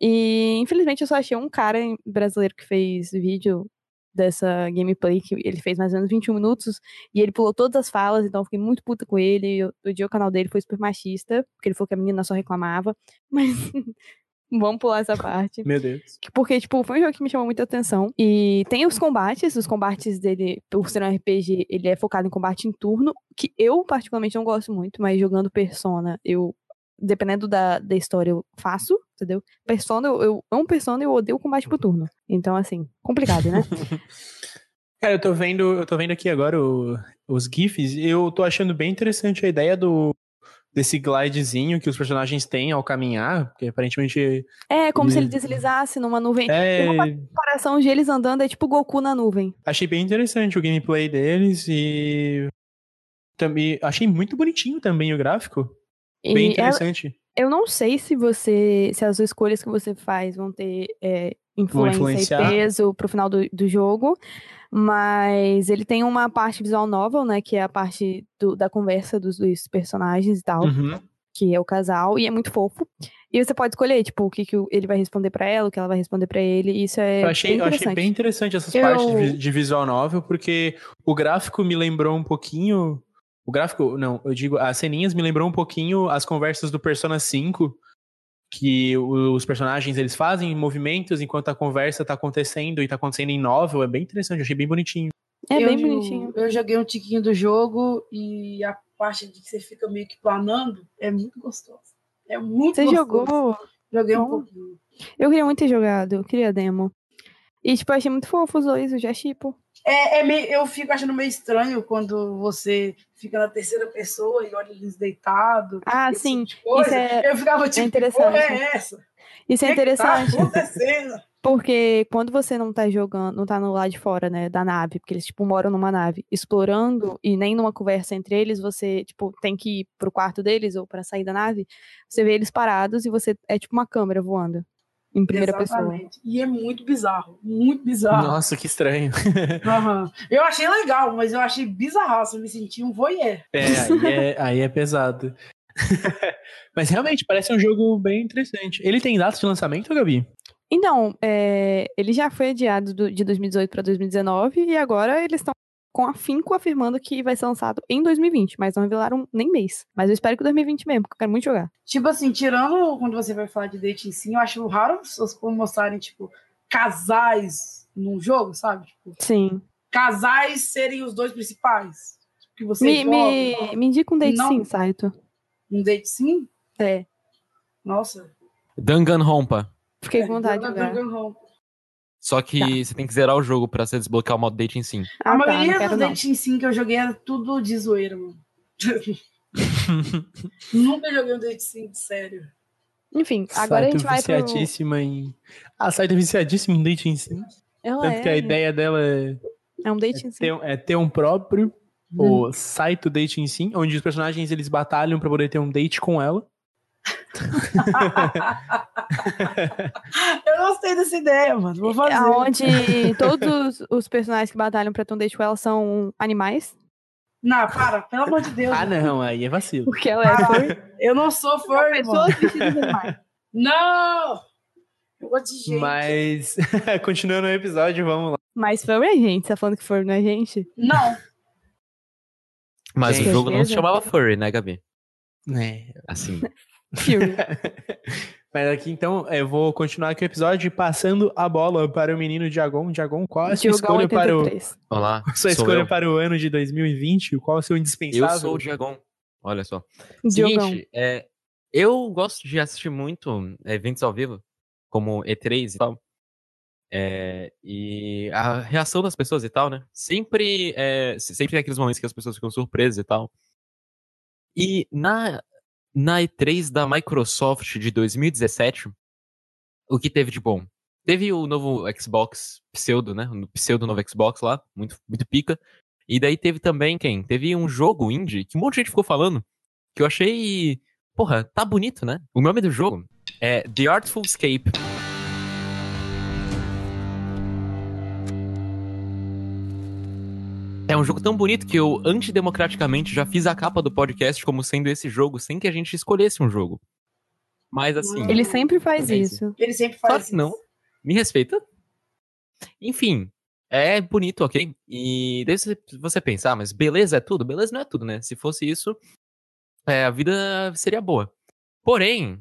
E infelizmente eu só achei um cara brasileiro que fez vídeo dessa gameplay, que ele fez mais ou menos 21 minutos, e ele pulou todas as falas, então eu fiquei muito puta com ele. Eu, o dia o canal dele foi super machista, porque ele falou que a menina só reclamava. Mas vamos pular essa parte. Meu Deus. Porque, tipo, foi um jogo que me chamou muita atenção. E tem os combates, os combates dele, por ser um RPG, ele é focado em combate em turno, que eu particularmente não gosto muito, mas jogando Persona, eu, dependendo da, da história, eu faço, entendeu? Persona, eu, eu amo Persona e eu odeio combate por turno. Então, assim, complicado, né? Cara, eu tô vendo, eu tô vendo aqui agora o- os GIFs e eu tô achando bem interessante a ideia do desse glidezinho que os personagens têm ao caminhar, porque aparentemente É como se ele E- deslizasse numa nuvem. é, Uma comparação de eles andando é tipo Goku na nuvem. achei bem interessante o gameplay deles e também achei muito bonitinho também o gráfico, bem E ela- interessante. Eu não sei se você, se as escolhas que você faz vão ter é, influência e peso pro final do, do jogo, mas ele tem uma parte visual novel, né, que é a parte do- da conversa dos dois personagens e tal, Uhum. que é o casal, e é muito fofo. E você pode escolher, tipo, o que, que ele vai responder pra ela, o que ela vai responder pra ele, e isso é Eu achei, bem eu achei interessante. bem interessante essas Eu- partes de visual novel, porque o gráfico me lembrou um pouquinho. O gráfico, não, eu digo, as ceninhas me lembrou um pouquinho as conversas do Persona 5, que o- os personagens eles fazem movimentos enquanto a conversa tá acontecendo e tá acontecendo em novel. É bem interessante, eu achei bem bonitinho. É eu, bem bonitinho. Eu joguei um tiquinho do jogo e a parte de que você fica meio que planando é muito gostoso. É muito Você gostoso. jogou? Joguei um Bom. pouquinho. Eu queria muito ter jogado, eu queria demo. E, tipo, eu achei muito fofo os dois, eu já chipo. É, é meio, eu fico achando meio estranho quando você fica na terceira pessoa e olha eles deitados. Ah, sim. tipo. Isso é, Eu ficava tipo, interessante. porra é essa? isso é O que que tá interessante. acontecendo? Porque quando você não tá jogando, não tá no lado de fora, né, da nave, porque eles, tipo, moram numa nave, explorando, e nem numa conversa entre eles, você, tipo, tem que ir pro quarto deles ou pra sair da nave, você vê eles parados e você, é tipo uma câmera voando. Em primeira pessoa. Exatamente. E é muito bizarro. Muito bizarro. Nossa, que estranho. Aham. Eu achei legal, mas eu achei bizarraço. Eu me senti um voyeur. É, aí é, aí é pesado. Mas realmente, parece um jogo bem interessante. Ele tem data de lançamento, Gabi? Então, é, ele já foi adiado do- de 2018 para 2019 e agora eles estão com afinco afirmando que vai ser lançado em 2020, mas não revelaram nem mês. Mas eu espero que 2020 mesmo, porque eu quero muito jogar. Tipo assim, tirando quando você vai falar de dating sim, eu acho raro as pessoas mostrarem, tipo, casais num jogo, sabe? Tipo, Sim. casais serem os dois principais. Que você Me, joga, me, me indica um date Não. sim, Saito. um date sim? É, Nossa. Danganronpa. fiquei É, com vontade de joga jogar. Danganronpa. Só que Tá. você tem que zerar o jogo pra você desbloquear o modo dating sim. A Ah, tá, maioria dos não. dating sim que eu joguei era tudo de zoeira, mano. Nunca joguei um date sim sério. Enfim, agora a Saito gente vai pro... viciadíssima em... A Saito é viciadíssima em dating sim. Ela Tanto é, que a ideia dela é é um dating sim. ter, um- é ter um próprio o Saito Dating Sim, onde os personagens eles batalham pra poder ter um date com ela. eu gostei dessa ideia, mano. Vou fazer. Onde todos os personagens que batalham pra com ela são animais. Não, para, pelo amor de Deus. Ah, não, aí é vacilo. Porque ela é furry. Eu não sou fã, mano. Pessoas vestidas de animais. Não! Eu gosto de gente. Mas, continuando o episódio, vamos lá. Mas furry é gente, você tá falando que furry não é gente? Não. Mas Gente. o jogo não se chamava Furry, né, Gabi? É. Assim. Fury. Mas aqui então, eu vou continuar aqui o episódio passando a bola para o menino Diagon. Diagon, qual é a sua Diogão escolha para o, 83. Olá. sua sou escolha eu. para o ano de 2020? Qual é o seu Eu indispensável? sou o Diagon. Olha só. Diogão. Seguinte, é, eu gosto de assistir muito eventos ao vivo, como E3 e tal. É, e a reação das pessoas e tal, né? Sempre, é, se- sempre tem aqueles momentos que as pessoas ficam surpresas e tal. E na, na E3 da Microsoft de 2017, o que teve de bom? Teve o novo Xbox pseudo, né? O pseudo novo Xbox lá, muito, muito pica. E daí teve também quem? Teve um jogo indie que um monte de gente ficou falando, que eu achei. Porra, tá bonito, né? O nome do jogo é The Artful Escape. É um jogo tão bonito que eu, antidemocraticamente, já fiz a capa do podcast como sendo esse jogo, sem que a gente escolhesse um jogo. Mas assim. Ele sempre faz É isso. Ele sempre faz Claro que não. Me respeita. Enfim, é bonito, ok? E daí você, você pensa, ah, mas beleza é tudo? Beleza não é tudo, né? Se fosse isso, é, a vida seria boa. Porém,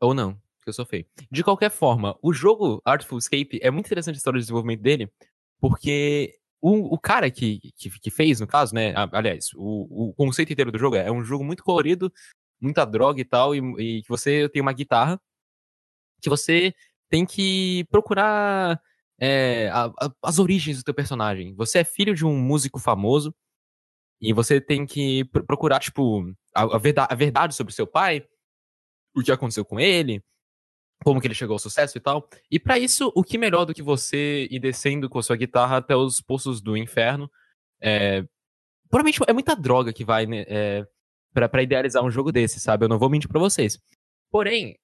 ou não, porque eu sou feio. De qualquer forma, o jogo Artful Escape é muito interessante a história de desenvolvimento dele, porque o, o cara que, que, que fez, no caso, né? Aliás, o, o conceito inteiro do jogo é, é um jogo muito colorido, muita droga e tal, e, e que você tem uma guitarra que você tem que procurar é, a- a- as origens do teu personagem. Você é filho de um músico famoso e você tem que pr- procurar, tipo, a, a verda- a verdade sobre seu pai, o que aconteceu com ele, como que ele chegou ao sucesso e tal. E pra isso, o que melhor do que você ir descendo com a sua guitarra até os poços do inferno? É, provavelmente é muita droga que vai né, é, pra idealizar um jogo desse, sabe? Eu não vou mentir pra vocês. Porém,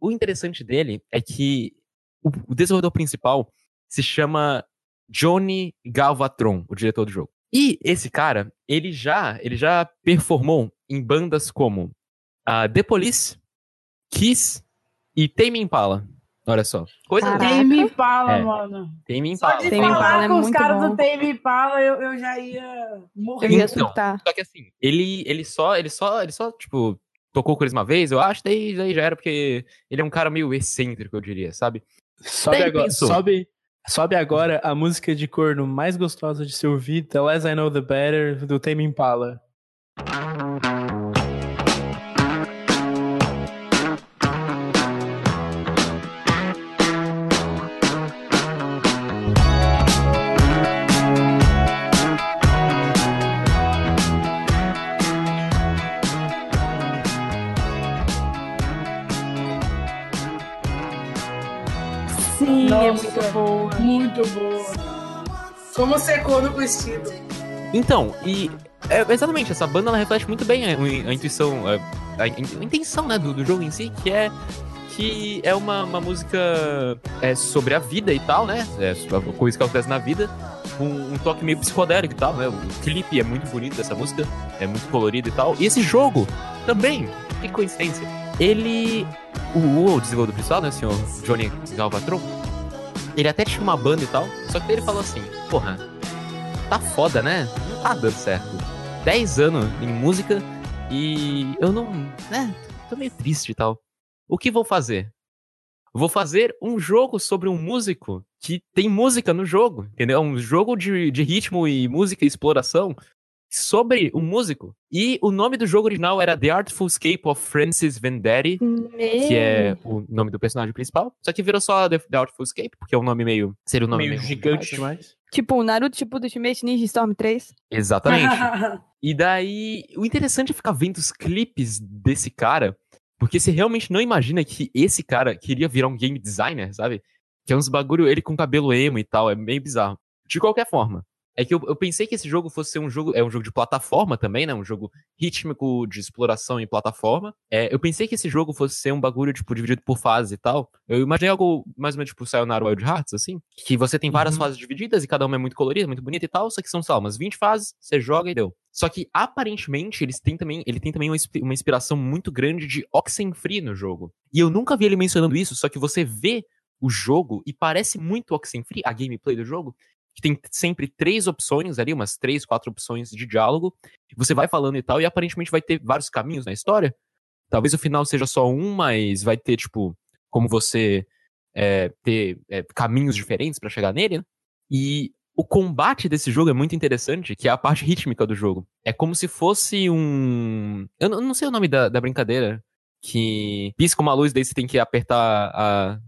o interessante dele é que o, o desenvolvedor principal se chama Johnny Galvatron, o diretor do jogo. E esse cara, ele já, ele já performou em bandas como a The Police, Kiss e Tame Impala. Olha só. Coisa Caraca. Tame Impala, É. mano. Tame Só Impala. de Tame Impala falar é com os caras do Tame Impala, eu, eu já ia morrer. Eu ia Então, surtar. Só que assim, ele, ele só, ele só, ele só, tipo, tocou com eles uma vez, eu acho, daí, daí já era porque ele é um cara meio excêntrico, eu diria, sabe? Sobe Daí agora, pensou. sobe, sobe agora a música de corno mais gostosa de se ouvir, The Less I Know The Better, do Tame Impala. Sim, Muito boa. Como ser corno com estilo. Então, e é, exatamente, essa banda ela reflete muito bem a, a intuição, a, a in- a intenção né, do, do jogo em si, que é que é uma, uma música é, sobre a vida e tal, né? É, coisa que acontece na vida. Um, um toque meio psicodélico e tal, né? O clipe é muito bonito dessa música, é muito colorido e tal. E esse jogo também, que coincidência. Ele. O, o desenvolvedor principal, né? O senhor Johnny Galvatron, ele até tinha uma banda e tal, só que ele falou assim: porra, tá foda, né? Não tá dando certo. 10 anos em música e eu não. né? Tô meio triste e tal. O que vou fazer? Vou fazer um jogo sobre um músico que tem música no jogo, entendeu? Um jogo de, de ritmo e música e exploração sobre um músico. E o nome do jogo original era The Artful Escape of Francis Vendetti, que é o nome do personagem principal. Só que virou só The, The Artful Escape, porque é um nome meio. Seria um nome Meio meio, gigante demais. Tipo, o Naruto, tipo, do Ultimate Ninja Storm 3. Exatamente. E daí, o interessante é ficar vendo os clipes desse cara, porque você realmente não imagina que esse cara queria virar um game designer, sabe? Que é uns bagulho, ele com cabelo emo e tal, é meio bizarro. De qualquer forma, é que eu, eu pensei que esse jogo fosse ser um jogo, é um jogo de plataforma também, né? Um jogo rítmico de exploração em plataforma. É, eu pensei que esse jogo fosse ser um bagulho, tipo, dividido por fases e tal. Eu imaginei algo mais ou menos tipo Sayonara Wild Hearts, assim. Que você tem várias Uhum. fases divididas e cada uma é muito colorida, muito bonita e tal, só que são só umas 20 fases, você joga e deu. Só que aparentemente eles têm também, ele tem também uma inspiração muito grande de Oxenfree no jogo. E eu nunca vi ele mencionando isso, só que você vê o jogo e parece muito Oxenfree, a gameplay do jogo, que tem sempre três opções ali, umas três, quatro opções de diálogo. Você vai falando e tal, e aparentemente vai ter vários caminhos na história. Talvez o final seja só um, mas vai ter, tipo, como você é, ter é, caminhos diferentes pra chegar nele, né? E o combate desse jogo é muito interessante, que é a parte rítmica do jogo. É como se fosse um. Eu não, eu não sei o nome da, da brincadeira. Que pisca uma luz, daí você tem que apertar a,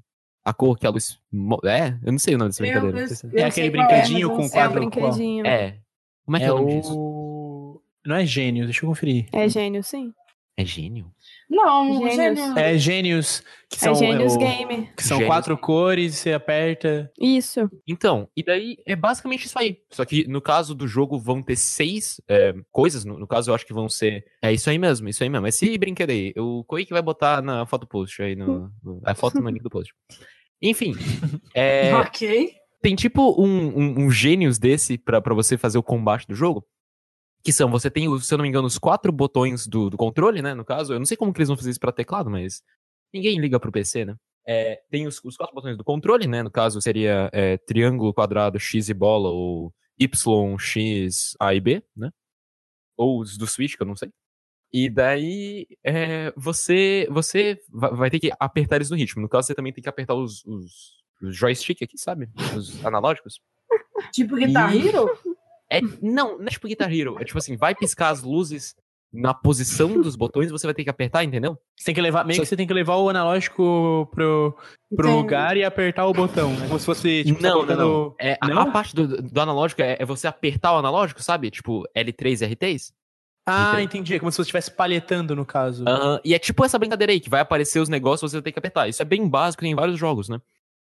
a cor que a luz. É? Eu não sei o nome dessa Eu- brincadeira. eu- não sei se- eu É aquele brinquedinho eu com não sei. É o quadro- brinquedinho. É. Como é que é, É o nome disso? o. Não é gênio, deixa eu conferir. É gênio, sim. É gênio? Não, Gênios. gênio. É gênios, que são, é gênios o- Game. que são Gênios. quatro cores, você aperta. Isso. Então, e daí é basicamente isso aí. Só que no caso do jogo vão ter seis é, coisas. No, no caso, eu acho que vão ser. É isso aí mesmo, isso aí mesmo. Esse brinquedo aí. O Koi que vai botar na foto post aí no. no- a foto no link do post. Enfim. é, Ok. tem tipo um, um, um gênios desse pra, pra você fazer o combate do jogo. Que são, você tem, se eu não me engano, os quatro botões do, do controle, né? No caso, eu não sei como que eles vão fazer isso pra teclado, mas ninguém liga pro PC, né? É, tem os, os quatro botões do controle, né? No caso, seria é, triângulo, quadrado, X e bola, ou Y, X, A e B, né? Ou os do Switch, que eu não sei. E daí, é, você, você va- vai ter que apertar eles no ritmo. No caso, você também tem que apertar os, os, os joystick aqui, sabe? Os analógicos. Tipo Guitar E- Hero? É, não, não é tipo Guitar Hero. É tipo assim, vai piscar as luzes na posição dos botões, você vai ter que apertar, entendeu? Você tem que levar, meio Só- que você tem que levar o analógico pro, pro Entendi. lugar e apertar o botão. É como se fosse, tipo, não, tá não, não. É, a, Não? a parte do, do analógico é, é você apertar o analógico, sabe? Tipo L3 e R3. Ah, entendi. É como se você estivesse palhetando, no caso. E é tipo essa brincadeira aí, que vai aparecer os negócios você tem que apertar. Isso é bem básico em vários jogos, né?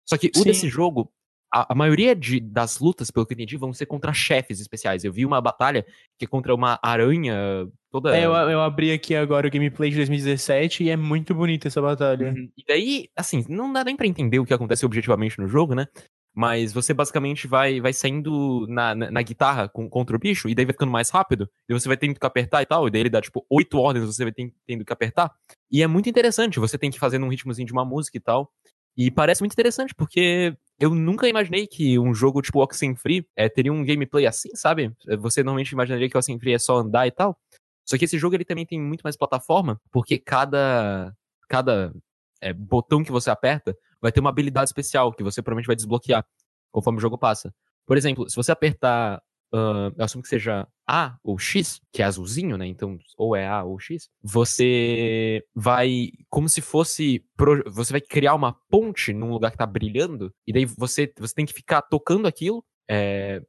Só que o Sim. desse jogo, a, a maioria de, das lutas, pelo que eu entendi, vão ser contra chefes especiais. Eu vi uma batalha que é contra uma aranha toda. É, eu, eu abri aqui agora o gameplay de 2017 e é muito bonita essa batalha. Uhum. E daí, assim, não dá nem pra entender o que acontece objetivamente no jogo, né? Mas você basicamente vai, vai saindo na, na, na guitarra com, contra o bicho, e daí vai ficando mais rápido, e você vai tendo que apertar e tal, e daí ele dá tipo oito ordens, você vai ten- tendo que apertar. E é muito interessante, você tem que fazer num ritmozinho de uma música e tal. E parece muito interessante, porque eu nunca imaginei que um jogo tipo Oxenfree é, teria um gameplay assim, sabe? Você normalmente imaginaria que o Oxenfree é só andar e tal. Só que esse jogo ele também tem muito mais plataforma, porque cada, cada é, botão que você aperta vai ter uma habilidade especial que você provavelmente vai desbloquear conforme o jogo passa. Por exemplo, se você apertar, ah, eu assumo que seja A ou X, que é azulzinho, né? Então, ou é A ou X, você vai, como se fosse, pro- você vai criar uma ponte num lugar que tá brilhando, e daí você, você tem que ficar tocando aquilo, é,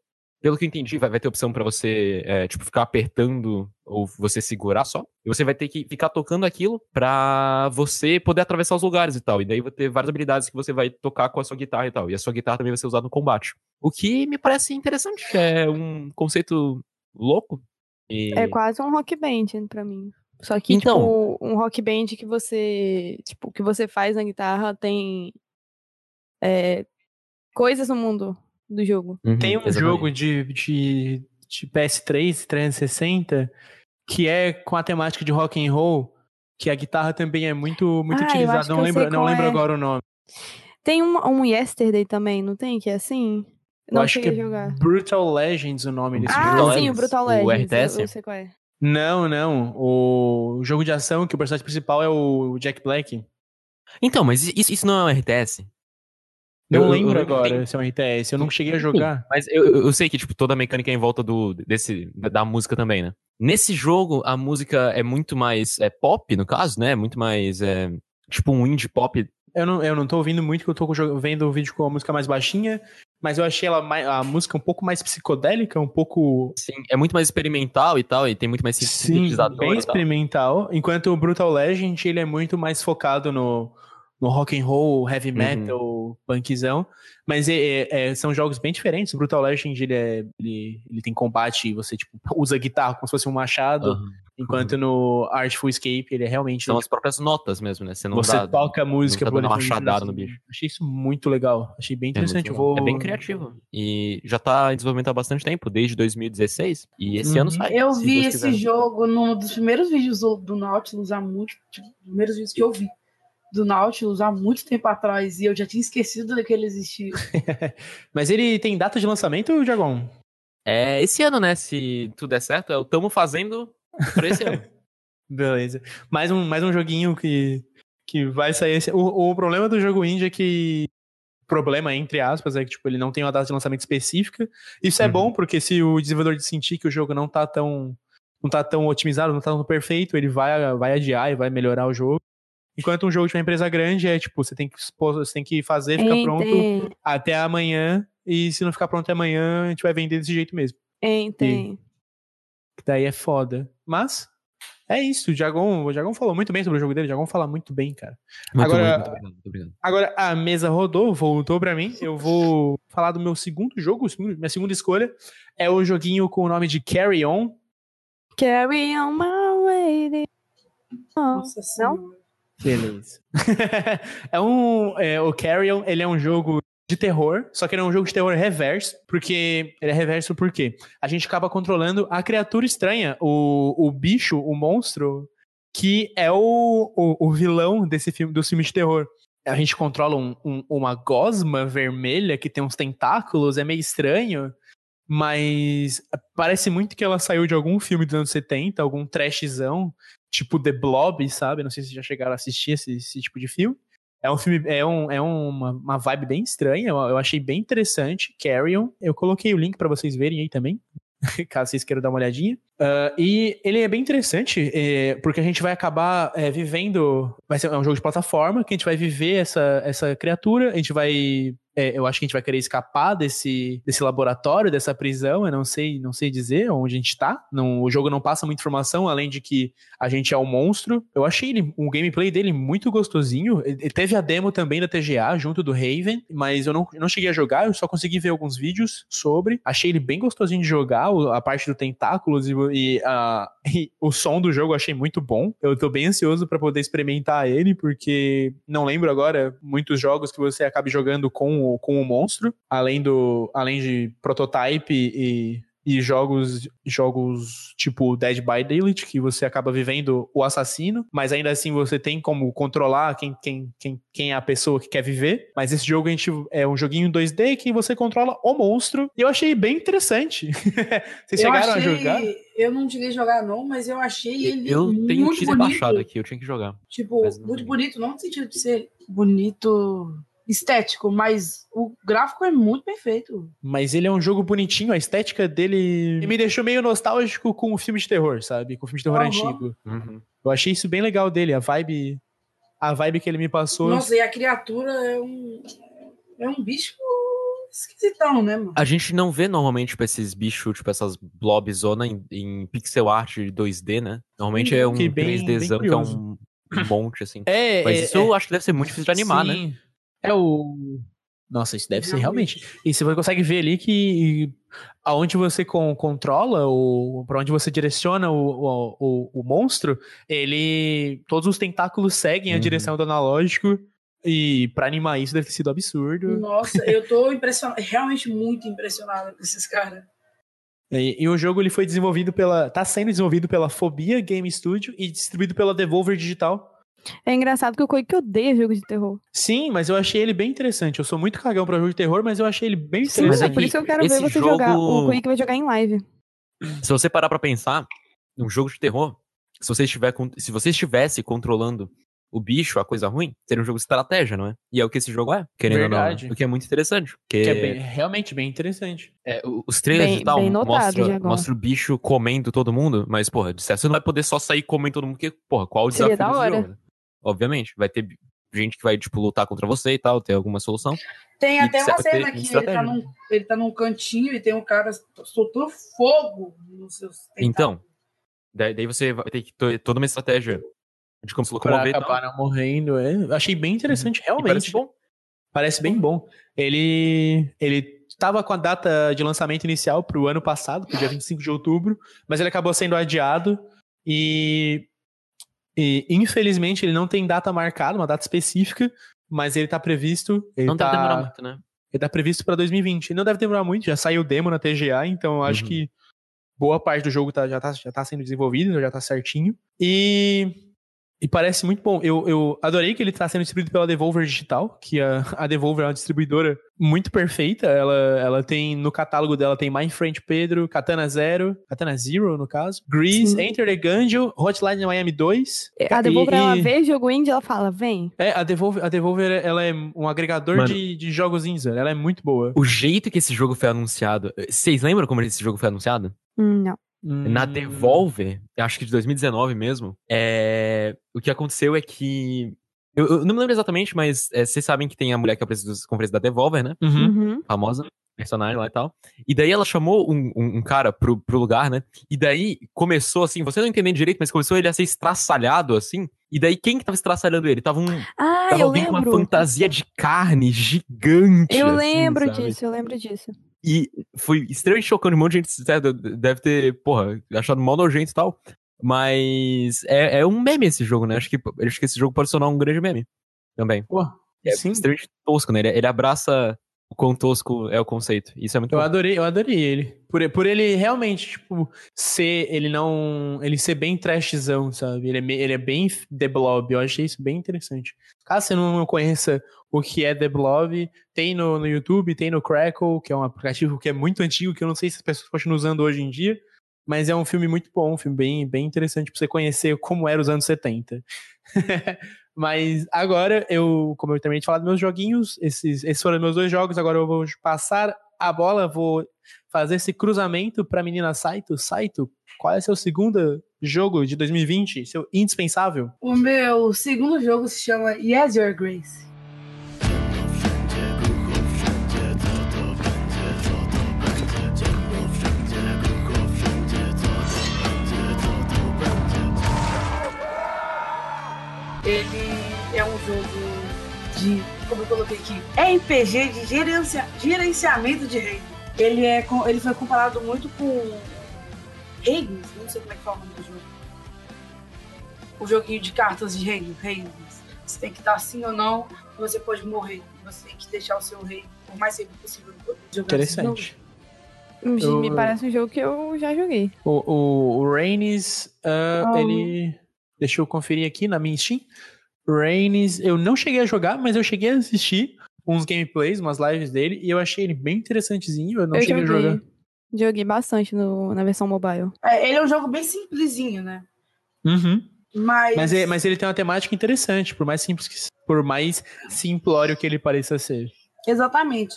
pelo que eu entendi, vai, vai ter opção pra você, é, tipo, ficar apertando ou você segurar só. E você vai ter que ficar tocando aquilo pra você poder atravessar os lugares e tal. E daí vai ter várias habilidades que você vai tocar com a sua guitarra e tal. E a sua guitarra também vai ser usada no combate. O que me parece interessante. É um conceito louco. E... É quase um rock band pra mim. Só que, Então. tipo, um rock band que você, tipo, que você faz na guitarra tem é, coisas no mundo do jogo. Uhum, Tem um exatamente. jogo de, de, de PS3, 360, que é com a temática de rock and roll, que a guitarra também é muito, muito Ah, eu utilizada. Não eu lembro, não qual lembro é. agora o nome. Tem um, um Yesterday também, não tem? Que é assim? Eu Não acho que é jogar. Brutal Legends o nome desse Ah, jogo. sim, o Legends, Brutal o Legends. eu- RTS? Eu, sei qual é. Não, não. O jogo de ação que o personagem principal é o Jack Black. Então, mas isso, isso não é um RTS? Não Eu- lembro eu agora tenho- se é um RTS. Eu não cheguei a jogar. Mas eu, eu sei que, tipo, toda a mecânica é em volta do, desse, da, música também, né? Nesse jogo, a música é muito mais é, pop, no caso, né? Muito mais, é, tipo, um indie pop. Eu não, eu não tô ouvindo muito, porque eu tô vendo o vídeo com a música mais baixinha, mas eu achei ela mais- a música um pouco mais psicodélica, um pouco. Assim, é muito mais experimental e tal, e tem muito mais Sim, sintetizador bem e tal. experimental. Enquanto o Brutal Legend, ele é muito mais focado no, no rock and roll, heavy Uhum. metal, punkzão. Mas é- é- é- são jogos bem diferentes. O Brutal Legend, ele, é, ele, ele tem combate e você tipo, usa a guitarra como se fosse um machado. Aham. Enquanto no Artful Escape, ele é realmente. São as próprias notas mesmo, né? Você não você dá- toca a música tá dando uma ele machadada assim. no bicho. Achei isso muito legal. Achei bem É, interessante. legal. vou... É bem criativo. E já tá em desenvolvimento há bastante tempo, desde 2016. E esse Uhum. ano sai. Eu vi Deus esse quiser. jogo num dos primeiros vídeos do, do Nautilus há muito. Tipo, primeiros vídeos que eu vi do Nautilus há muito tempo atrás e eu já tinha esquecido que ele existia. Mas ele tem data de lançamento, Dragon? É esse ano, né? Se tudo der certo, é o tamo fazendo pra esse ano. Beleza. Mais um, mais um joguinho que, que vai sair. Esse... O, o problema do jogo indie é que. Problema, entre aspas, é que tipo, ele não tem uma data de lançamento específica. Isso é Uhum. bom, porque se o desenvolvedor sentir que o jogo não tá tão. não tá tão otimizado, não tá tão perfeito, ele vai, vai adiar e vai melhorar o jogo. Enquanto um jogo de uma empresa grande é tipo, você tem que, expor- você tem que fazer, ficar pronto Tem, até amanhã. E se não ficar pronto até amanhã, a gente vai vender desse jeito mesmo. tem. Que daí é foda. Mas é isso. O Jagon, o Jagon falou muito bem sobre o jogo dele. O Jagon fala muito bem, cara. Muito, Agora- muito, muito obrigado, muito obrigado. Agora a mesa rodou, voltou pra mim. Eu vou falar do meu segundo jogo. Minha segunda escolha é o joguinho com o nome de Carry On. Carry on my way. Oh. Nossa senhora. Beleza. é um. é, o Carry On, ele é um jogo de terror, só que ele é um jogo de terror reverso, porque. Ele é reverso por quê? A gente acaba controlando a criatura estranha, o, o bicho, o monstro, que é o, o, o vilão desse filme, do filme de terror. A gente controla um- um- uma gosma vermelha que tem uns tentáculos, é meio estranho. Mas parece muito que ela saiu de algum filme dos anos 70, algum trashzão, tipo The Blob, sabe? Não sei se já chegaram a assistir esse, esse tipo de filme. É um filme, é, um, é uma, uma vibe bem estranha, eu, eu achei bem interessante. Carrion, eu coloquei o link pra vocês verem aí também, caso vocês queiram dar uma olhadinha. Ah, e ele é bem interessante, é, porque a gente vai acabar é, vivendo. Vai ser é um jogo de plataforma que a gente vai viver essa, essa criatura, a gente vai. é, eu acho que a gente vai querer escapar desse, desse laboratório, dessa prisão. Eu não sei, não sei dizer onde a gente tá. Não, o jogo não passa muita informação, além de que a gente é um monstro. Eu achei ele, o gameplay dele muito gostosinho. Ele teve a demo também da TGA junto do Raven, mas eu não, não cheguei a jogar, eu só consegui ver alguns vídeos sobre. Achei ele bem gostosinho de jogar, a parte do tentáculos e, e, e o som do jogo eu achei muito bom. Eu tô bem ansioso pra poder experimentar ele, porque não lembro agora muitos jogos que você acabe jogando com o, com o monstro, além do além de prototype e e jogos jogos tipo Dead by Daylight, que você acaba vivendo o assassino, mas ainda assim você tem como controlar quem, quem, quem, quem é a pessoa que quer viver. Mas esse jogo a gente é um joguinho 2D que você controla o monstro. E eu achei bem interessante. Vocês Eu chegaram achei- a jogar? Eu não cheguei a jogar, não, mas eu achei ele Eu tenho um muito teaser bonito. baixado aqui, eu tinha que jogar. Tipo, muito bonito, não no sentido de ser bonito estético, mas o gráfico é muito bem feito. Mas ele é um jogo bonitinho, a estética dele me deixou meio nostálgico com o filme de terror, sabe? Com o filme de terror Aham. antigo. Uhum. Eu achei isso bem legal dele, a vibe a vibe que ele me passou. Nossa, e a criatura é um. É um bicho esquisitão, né, mano? A gente não vê normalmente tipo, esses bichos, tipo essas blobzona em, em pixel art 2D, né? Normalmente é um Que bem- 3Dzão bem que é um, monte, assim. É, Mas é, isso eu acho que deve ser muito difícil de animar, né? É o. Nossa, isso deve ser Realmente. E você consegue ver ali que aonde você con- controla, ou para onde você direciona o, o, o, o monstro, ele. Todos os tentáculos seguem a Uhum. direção do analógico. E pra animar isso deve ter sido absurdo. Nossa, eu tô impressionada, realmente muito impressionada com esses caras. E, e o jogo ele foi desenvolvido pela. tá sendo desenvolvido pela Fobia Game Studio e distribuído pela Devolver Digital. É engraçado que o Coic odeia jogo de terror. Sim, mas eu achei ele bem interessante. Eu sou muito cagão pra jogo de terror, mas eu achei ele bem Sim, mas é é interessante. por que isso que eu quero ver você jogar. jogo- O Coic vai jogar em live. Se você parar pra pensar, num jogo de terror, se você, estiver, se você estivesse controlando o bicho, a coisa ruim, seria um jogo de estratégia, não é? E é o que esse jogo é, querendo Verdade. ou não. O que é muito interessante. Porque Que é bem- realmente bem interessante. é, os trailers Bem- e tal notado, mostra, o bicho comendo todo mundo, mas, porra, de certo, você não vai poder só sair comendo todo mundo, porque, porra, qual o Seria desafio hora. jogo? né? Obviamente, vai ter gente que vai, tipo, lutar contra você e tal, ter alguma solução. Tem E até uma precisa ter cena que ele tá, num, ele tá num cantinho e tem um cara soltando fogo nos seus tentáculos. Então, daí, você vai ter que ter toda uma estratégia de como se locomover e tal. acabar não morrendo. É. Eu achei bem interessante, E realmente. parece bom. Parece bem bom. Ele, ele tava com a data de lançamento inicial pro ano passado, pro dia 25 de outubro, mas ele acabou sendo adiado e, e infelizmente ele não tem data marcada, uma data específica, mas ele tá previsto. Ele Não tá, deve demorar muito, né? Ele tá previsto pra 2020. Ele não deve demorar muito, já saiu o demo na TGA, então eu acho Uhum. que boa parte do jogo tá, já, tá, já tá sendo desenvolvido, já tá certinho. E, e parece muito bom. Eu, eu adorei que ele tá sendo distribuído pela Devolver Digital, que a, a Devolver é uma distribuidora muito perfeita. Ela, ela tem, no catálogo dela, tem My Friend Pedro, Katana Zero, Katana Zero, no caso, Grease, Sim. Enter the Gungeon, Hotline Miami 2. A Devolver, E- ela e- vê jogo indie, ela fala, vem. É, a Devolver, a Devolver ela é um agregador Mano. de, de jogos indies, ela é muito boa. O jeito que esse jogo foi anunciado. Vocês lembram como esse jogo foi anunciado? Hum. Na Devolver, eu acho que de 2019 mesmo, é... o que aconteceu é que. Eu, eu não me lembro exatamente, mas é, vocês sabem que tem a mulher que aparece das conferências da Devolver, né? Uhum. Uhum. Famosa, personagem lá e tal. E daí ela chamou um, um, um cara pro, pro lugar, né? E daí começou assim, você não entendendo direito, mas começou ele a ser estraçalhado assim. E daí quem que tava estraçalhando ele? Tava um. Ah, tava eu alguém com uma lembro. fantasia de carne gigante. Eu assim, lembro sabe? disso, eu lembro disso. E foi extremamente chocante. Um monte de gente certo, deve ter, porra, achado mal nojento e tal. Mas é, é um meme esse jogo, né? Acho que, acho que esse jogo pode se tornar um grande meme também. Pô, É sim. extremamente tosco, né? Ele, ele abraça o quão tosco é o conceito. Isso é muito Eu bom. adorei, eu adorei ele. Por, por ele realmente, tipo, ser. Ele não. Ele ser bem trashzão, sabe? Ele é, ele é bem The Blob. Eu achei isso bem interessante. Caso você não conheça o que é The Blob, tem no, no YouTube, tem no Crackle, que é um aplicativo que é muito antigo, que eu não sei se as pessoas continuam usando hoje em dia. Mas é um filme muito bom, um filme bem, bem interessante pra você conhecer como era os anos 70. Mas agora, eu, como eu de falar dos meus joguinhos, esses, esses foram meus dois jogos, agora eu vou passar a bola, vou fazer esse cruzamento pra menina Saito. Saito, qual é seu segundo jogo de 2020? Seu indispensável? O meu segundo jogo se chama Yes Your Grace. Ele é um jogo de, como eu coloquei aqui, RPG de gerencia- gerenciamento de reino. Ele, é, com- ele foi comparado muito com Reigns, não sei como é que fala o nome do jogo. O joguinho de cartas de reino, Reigns. Você tem que dar sim ou não, você pode morrer. Você tem que deixar o seu rei o mais cedo possível jogar jogo. Interessante. Me Eu- parece um jogo que eu já joguei. O, o, o Rainis, ah, Oh. ele. Deixa eu conferir aqui na minha Steam. Rainis, eu não cheguei a jogar, mas eu cheguei a assistir uns gameplays, umas lives dele, e eu achei ele bem interessantezinho. Eu não eu cheguei a joguei. jogar. Joguei bastante no, na versão mobile. É, ele é um jogo bem simplesinho, né? Uhum. Mas, Mas, é- mas ele tem uma temática interessante, por mais simples que por mais simplório que ele pareça ser. Exatamente.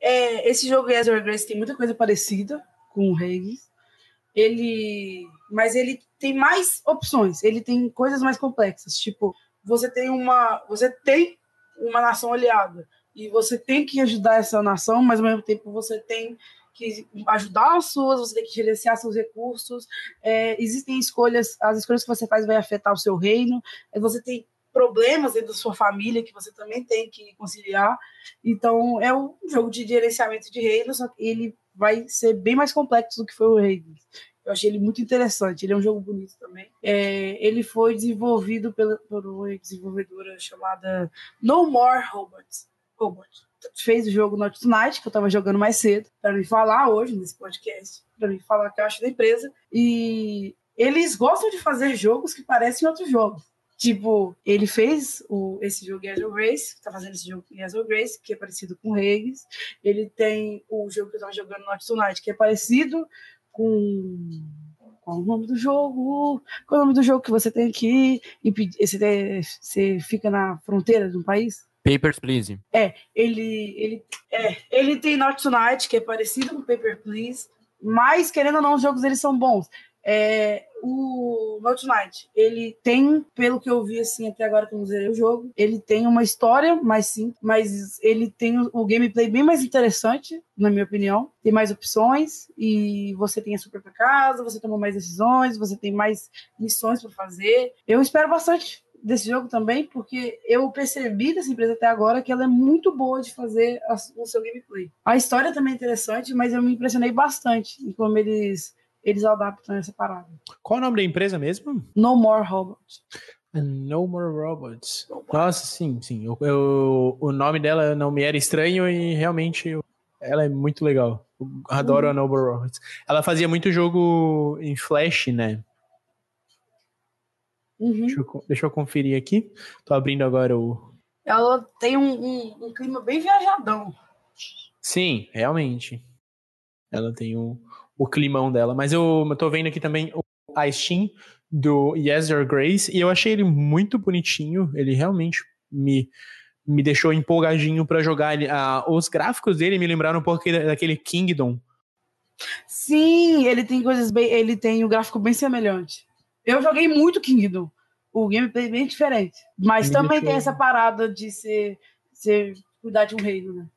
É, esse jogo Yes or Grace tem muita coisa parecida com o Reigns. Ele, mas ele tem mais opções. Ele tem coisas mais complexas. Tipo, você tem uma, você tem uma nação aliada e você tem que ajudar essa nação, mas ao mesmo tempo você tem que ajudar as suas, você tem que gerenciar seus recursos. É, existem escolhas, as escolhas que você faz vai afetar o seu reino. É, Você tem problemas dentro da sua família que você também tem que conciliar. Então, é um jogo de gerenciamento de reinos, só que ele vai ser bem mais complexo do que foi o Hades. Eu achei ele muito interessante. Ele é um jogo bonito também. É, ele foi desenvolvido pela, por uma desenvolvedora chamada No More Robots. Robots. Fez o jogo Not Tonight, que eu estava jogando mais cedo, para me falar hoje nesse podcast, para me falar que eu acho da empresa. E eles gostam de fazer jogos que parecem outros jogos. Tipo, ele fez o, esse jogo Azure Grace, tá fazendo esse jogo Azure Grace, que é parecido com Reis. Ele tem o jogo que eu tava jogando Not Tonight, que é parecido com. Qual o nome do jogo? Qual o nome do jogo que você tem que? Você, tem- você fica na fronteira de um país? Papers, please. É, ele, ele, é, ele tem Not Tonight, que é parecido com Paper Please, mas querendo ou não, os jogos eles são bons. É, o Not Tonight, ele tem, pelo que eu vi assim até agora que eu não zerei o jogo, ele tem uma história mais simples, mas ele tem o, o gameplay bem mais interessante, na minha opinião. Tem mais opções e você tem a própria casa, você toma mais decisões, você tem mais missões para fazer. Eu espero bastante desse jogo também, porque eu percebi dessa empresa até agora que ela é muito boa de fazer a- o seu gameplay. A história também é interessante, mas eu me impressionei bastante em como eles, eles adaptam essa parada. Qual o nome da empresa mesmo? No More Robots. No More Robots. Nossa, sim, sim. Eu, eu- o nome dela não me era estranho e realmente eu- ela é muito legal. Eu adoro a No More Robots. Ela fazia muito jogo em Flash, né? Uhum. Deixa eu, deixa eu conferir aqui. Tô abrindo agora o. Ela tem um, um- um clima bem viajadão. Sim, realmente. Ela tem o, o climão dela. Mas eu, eu tô vendo aqui também o, a Steam do Yes Your Grace e eu achei ele muito bonitinho. Ele realmente me, me deixou empolgadinho pra jogar. Ah, os gráficos dele me lembraram um pouco daquele- Kingdom. Sim, ele tem coisas bem. Ele tem o gráfico bem semelhante. Eu joguei muito Kingdom. O gameplay é bem diferente. Mas Me também tem essa parada de ser, ser cuidar de um reino, né?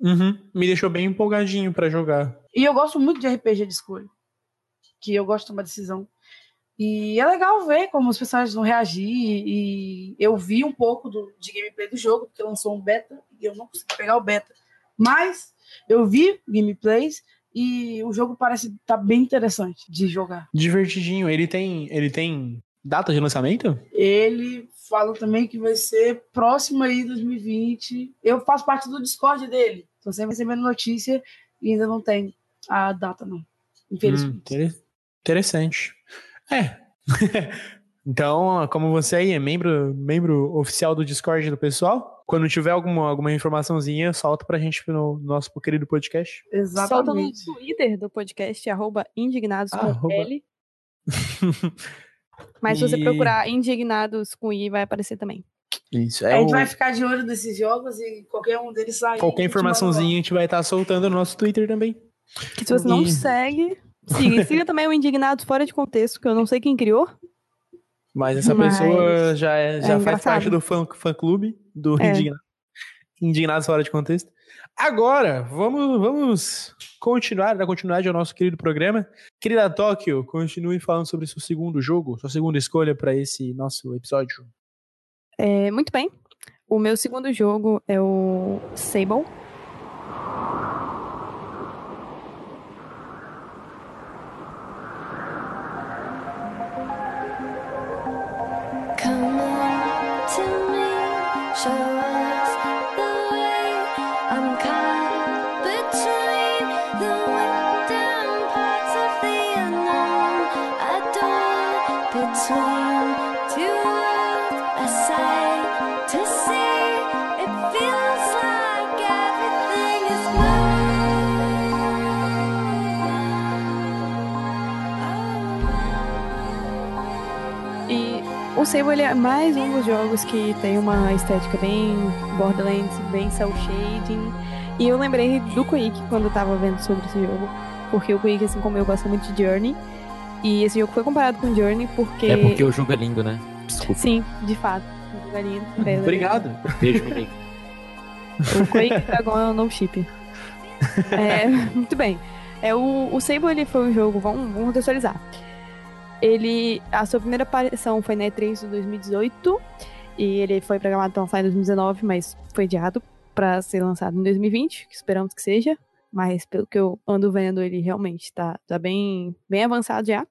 Uhum, me deixou bem empolgadinho pra jogar. E eu gosto muito de RPG de escolha. Que eu gosto de tomar decisão. E é legal ver como os personagens vão reagir. E eu vi um pouco do, de gameplay do jogo, porque lançou um beta e eu não consegui pegar o beta. Mas eu vi gameplays e o jogo parece estar bem interessante de jogar. Divertidinho. Ele tem, ele tem data de lançamento? Ele fala também que vai ser próximo aí 2020. Eu faço parte do Discord dele. Tô sempre recebendo notícia e ainda não tem a data, não. Hum, Infelizmente. inter- interessante. É. então, como você aí é membro, membro oficial do Discord do pessoal, quando tiver alguma, alguma informaçãozinha, solta pra gente no nosso querido podcast. Solta no Exatamente. Twitter do podcast, arroba indignados com Arroba. L. Mas se você procurar indignados com I, vai aparecer também. Isso. a É gente o- vai ficar de olho nesses jogos e qualquer um deles sair. a Qualquer informaçãozinha a gente vai estar soltando no nosso Twitter também. Que se você não E- segue, siga. E siga também o Indignados Fora de Contexto, que eu não sei quem criou. Mas essa Mas pessoa já, é- já faz engraçado. parte do fã, fã clube do É. Indigna- Indignados Fora de Contexto. Agora, vamos, vamos continuar, dar continuidade ao nosso querido programa. Querida Tóquio, continue falando sobre seu segundo jogo, sua segunda escolha para esse nosso episódio. É, muito bem. O meu segundo jogo é o Sable. O Sable ele é mais um dos jogos que tem uma estética bem Borderlands, bem cel shading. E eu lembrei do Quake quando eu tava vendo sobre esse jogo. Porque o Quake, assim como eu, gosta muito de Journey. E esse jogo foi comparado com Journey porque. É porque o jogo é lindo, né? Desculpa. Sim, de fato. Um jogo lindo, belo. Obrigado. Beijo, Milen. O Quake Dragon é o no chip. É, muito bem. É, o, o Sable ele foi um jogo, vamos, vamos contextualizar. Ele, a sua primeira aparição foi na E3 de 2018 e ele foi programado para lançar em 2019, mas foi adiado para ser lançado em 2020, que esperamos que seja. Mas pelo que eu ando vendo, ele realmente tá, tá bem, bem avançado já.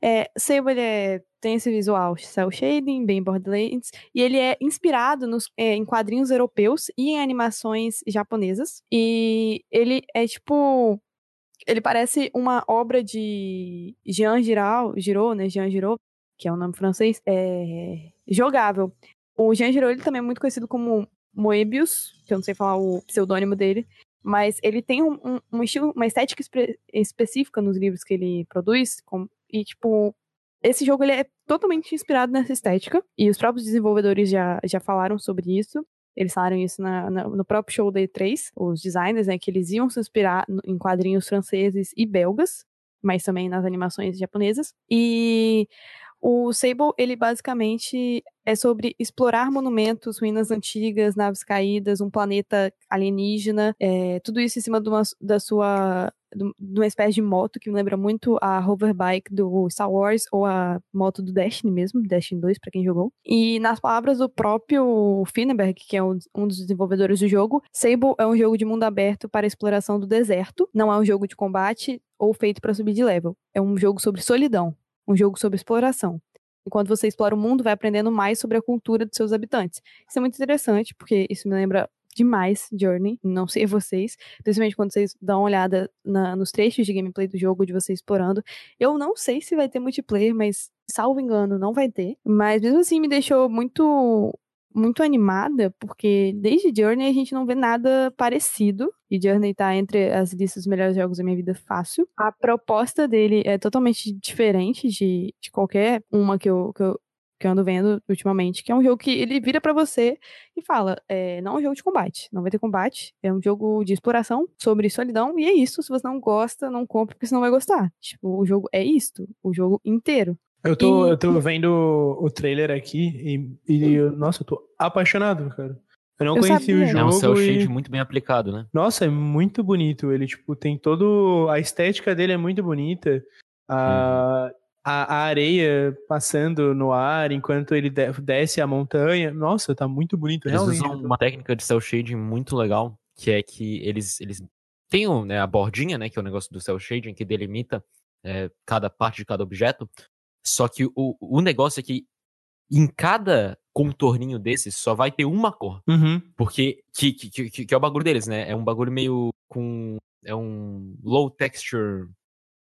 É, Sable é- tem esse visual cel shading, bem Borderlands, e ele é inspirado nos, é, em quadrinhos europeus e em animações japonesas. E ele é tipo. Ele parece uma obra de Jean Giraud, Giraud, né? Jean Giraud, que é o nome francês, é, jogável. O Jean Giraud ele também é muito conhecido como Moebius, que eu não sei falar o pseudônimo dele, mas ele tem um, um- um estilo, uma estética espe- específica nos livros que ele produz, com- e tipo, esse jogo ele é totalmente inspirado nessa estética, e os próprios desenvolvedores já, já falaram sobre isso. Eles falaram isso na- na- no próprio show da E3, os designers, né, que eles iam se inspirar em quadrinhos franceses e belgas, mas também nas animações japonesas. E o Sable, ele basicamente é sobre explorar monumentos, ruínas antigas, naves caídas, um planeta alienígena, é, tudo isso em cima uma, da sua de uma espécie de moto que me lembra muito a hoverbike do Star Wars ou a moto do Destiny mesmo, Destiny 2 pra quem jogou. E nas palavras do próprio Finnberg, que é um, um dos desenvolvedores do jogo, Sable é um jogo de mundo aberto para exploração do deserto, não é um jogo de combate ou feito para subir de level. É um jogo sobre solidão, um jogo sobre exploração. Enquanto você explora o mundo, vai aprendendo mais sobre a cultura dos seus habitantes. Isso é muito interessante, porque isso me lembra demais Journey, não sei vocês, principalmente quando vocês dão uma olhada na- nos trechos de gameplay do jogo, de você explorando. Eu não sei se vai ter multiplayer, mas salvo engano, não vai ter. Mas mesmo assim me deixou muito muito animada, porque desde Journey a gente não vê nada parecido. E Journey tá entre as listas dos melhores jogos da minha vida fácil. A proposta dele é totalmente diferente de, de qualquer uma que eu, que eu que eu ando vendo ultimamente, que é um jogo que ele vira pra você e fala, é, não é um jogo de combate, não vai ter combate, é um jogo de exploração sobre solidão, e é isso, se você não gosta, não compre, porque você não vai gostar. Tipo, o jogo é isto, o jogo inteiro. Eu tô, E- eu tô vendo o trailer aqui e, e eu- nossa, eu tô apaixonado, cara. Eu não Eu conheci o sabia. jogo. É um cel e- shade muito bem aplicado, né? Nossa, é muito bonito. Ele, tipo, tem todo. A estética dele é muito bonita. A, a, a areia passando no ar enquanto ele de- desce a montanha. Nossa, tá muito bonito, Eles realmente. usam uma técnica de cel shading muito legal, que é que eles, eles têm o, né, a bordinha, né, que é o negócio do cel shading, que delimita é, cada parte de cada objeto. Só que o, o negócio é que em cada contorninho desses só vai ter uma cor. Uhum. Porque, que, que, que, que é o bagulho deles, né? É um bagulho meio com. É um low texture,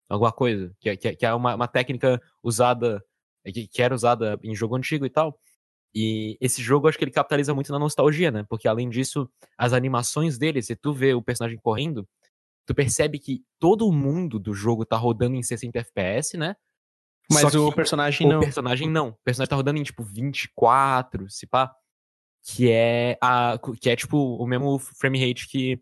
alguma coisa. Que, é- que, é- que é uma, uma técnica usada. Que, que era usada em jogo antigo e tal. E esse jogo, acho que ele capitaliza muito na nostalgia, né? Porque além disso, as animações dele, se tu vê o personagem correndo, tu percebe que todo mundo do jogo tá rodando em 60 FPS, né? Mas Só o que personagem o não. personagem não. O personagem tá rodando em tipo 24, se pá. Que é a. Que é tipo o mesmo frame rate que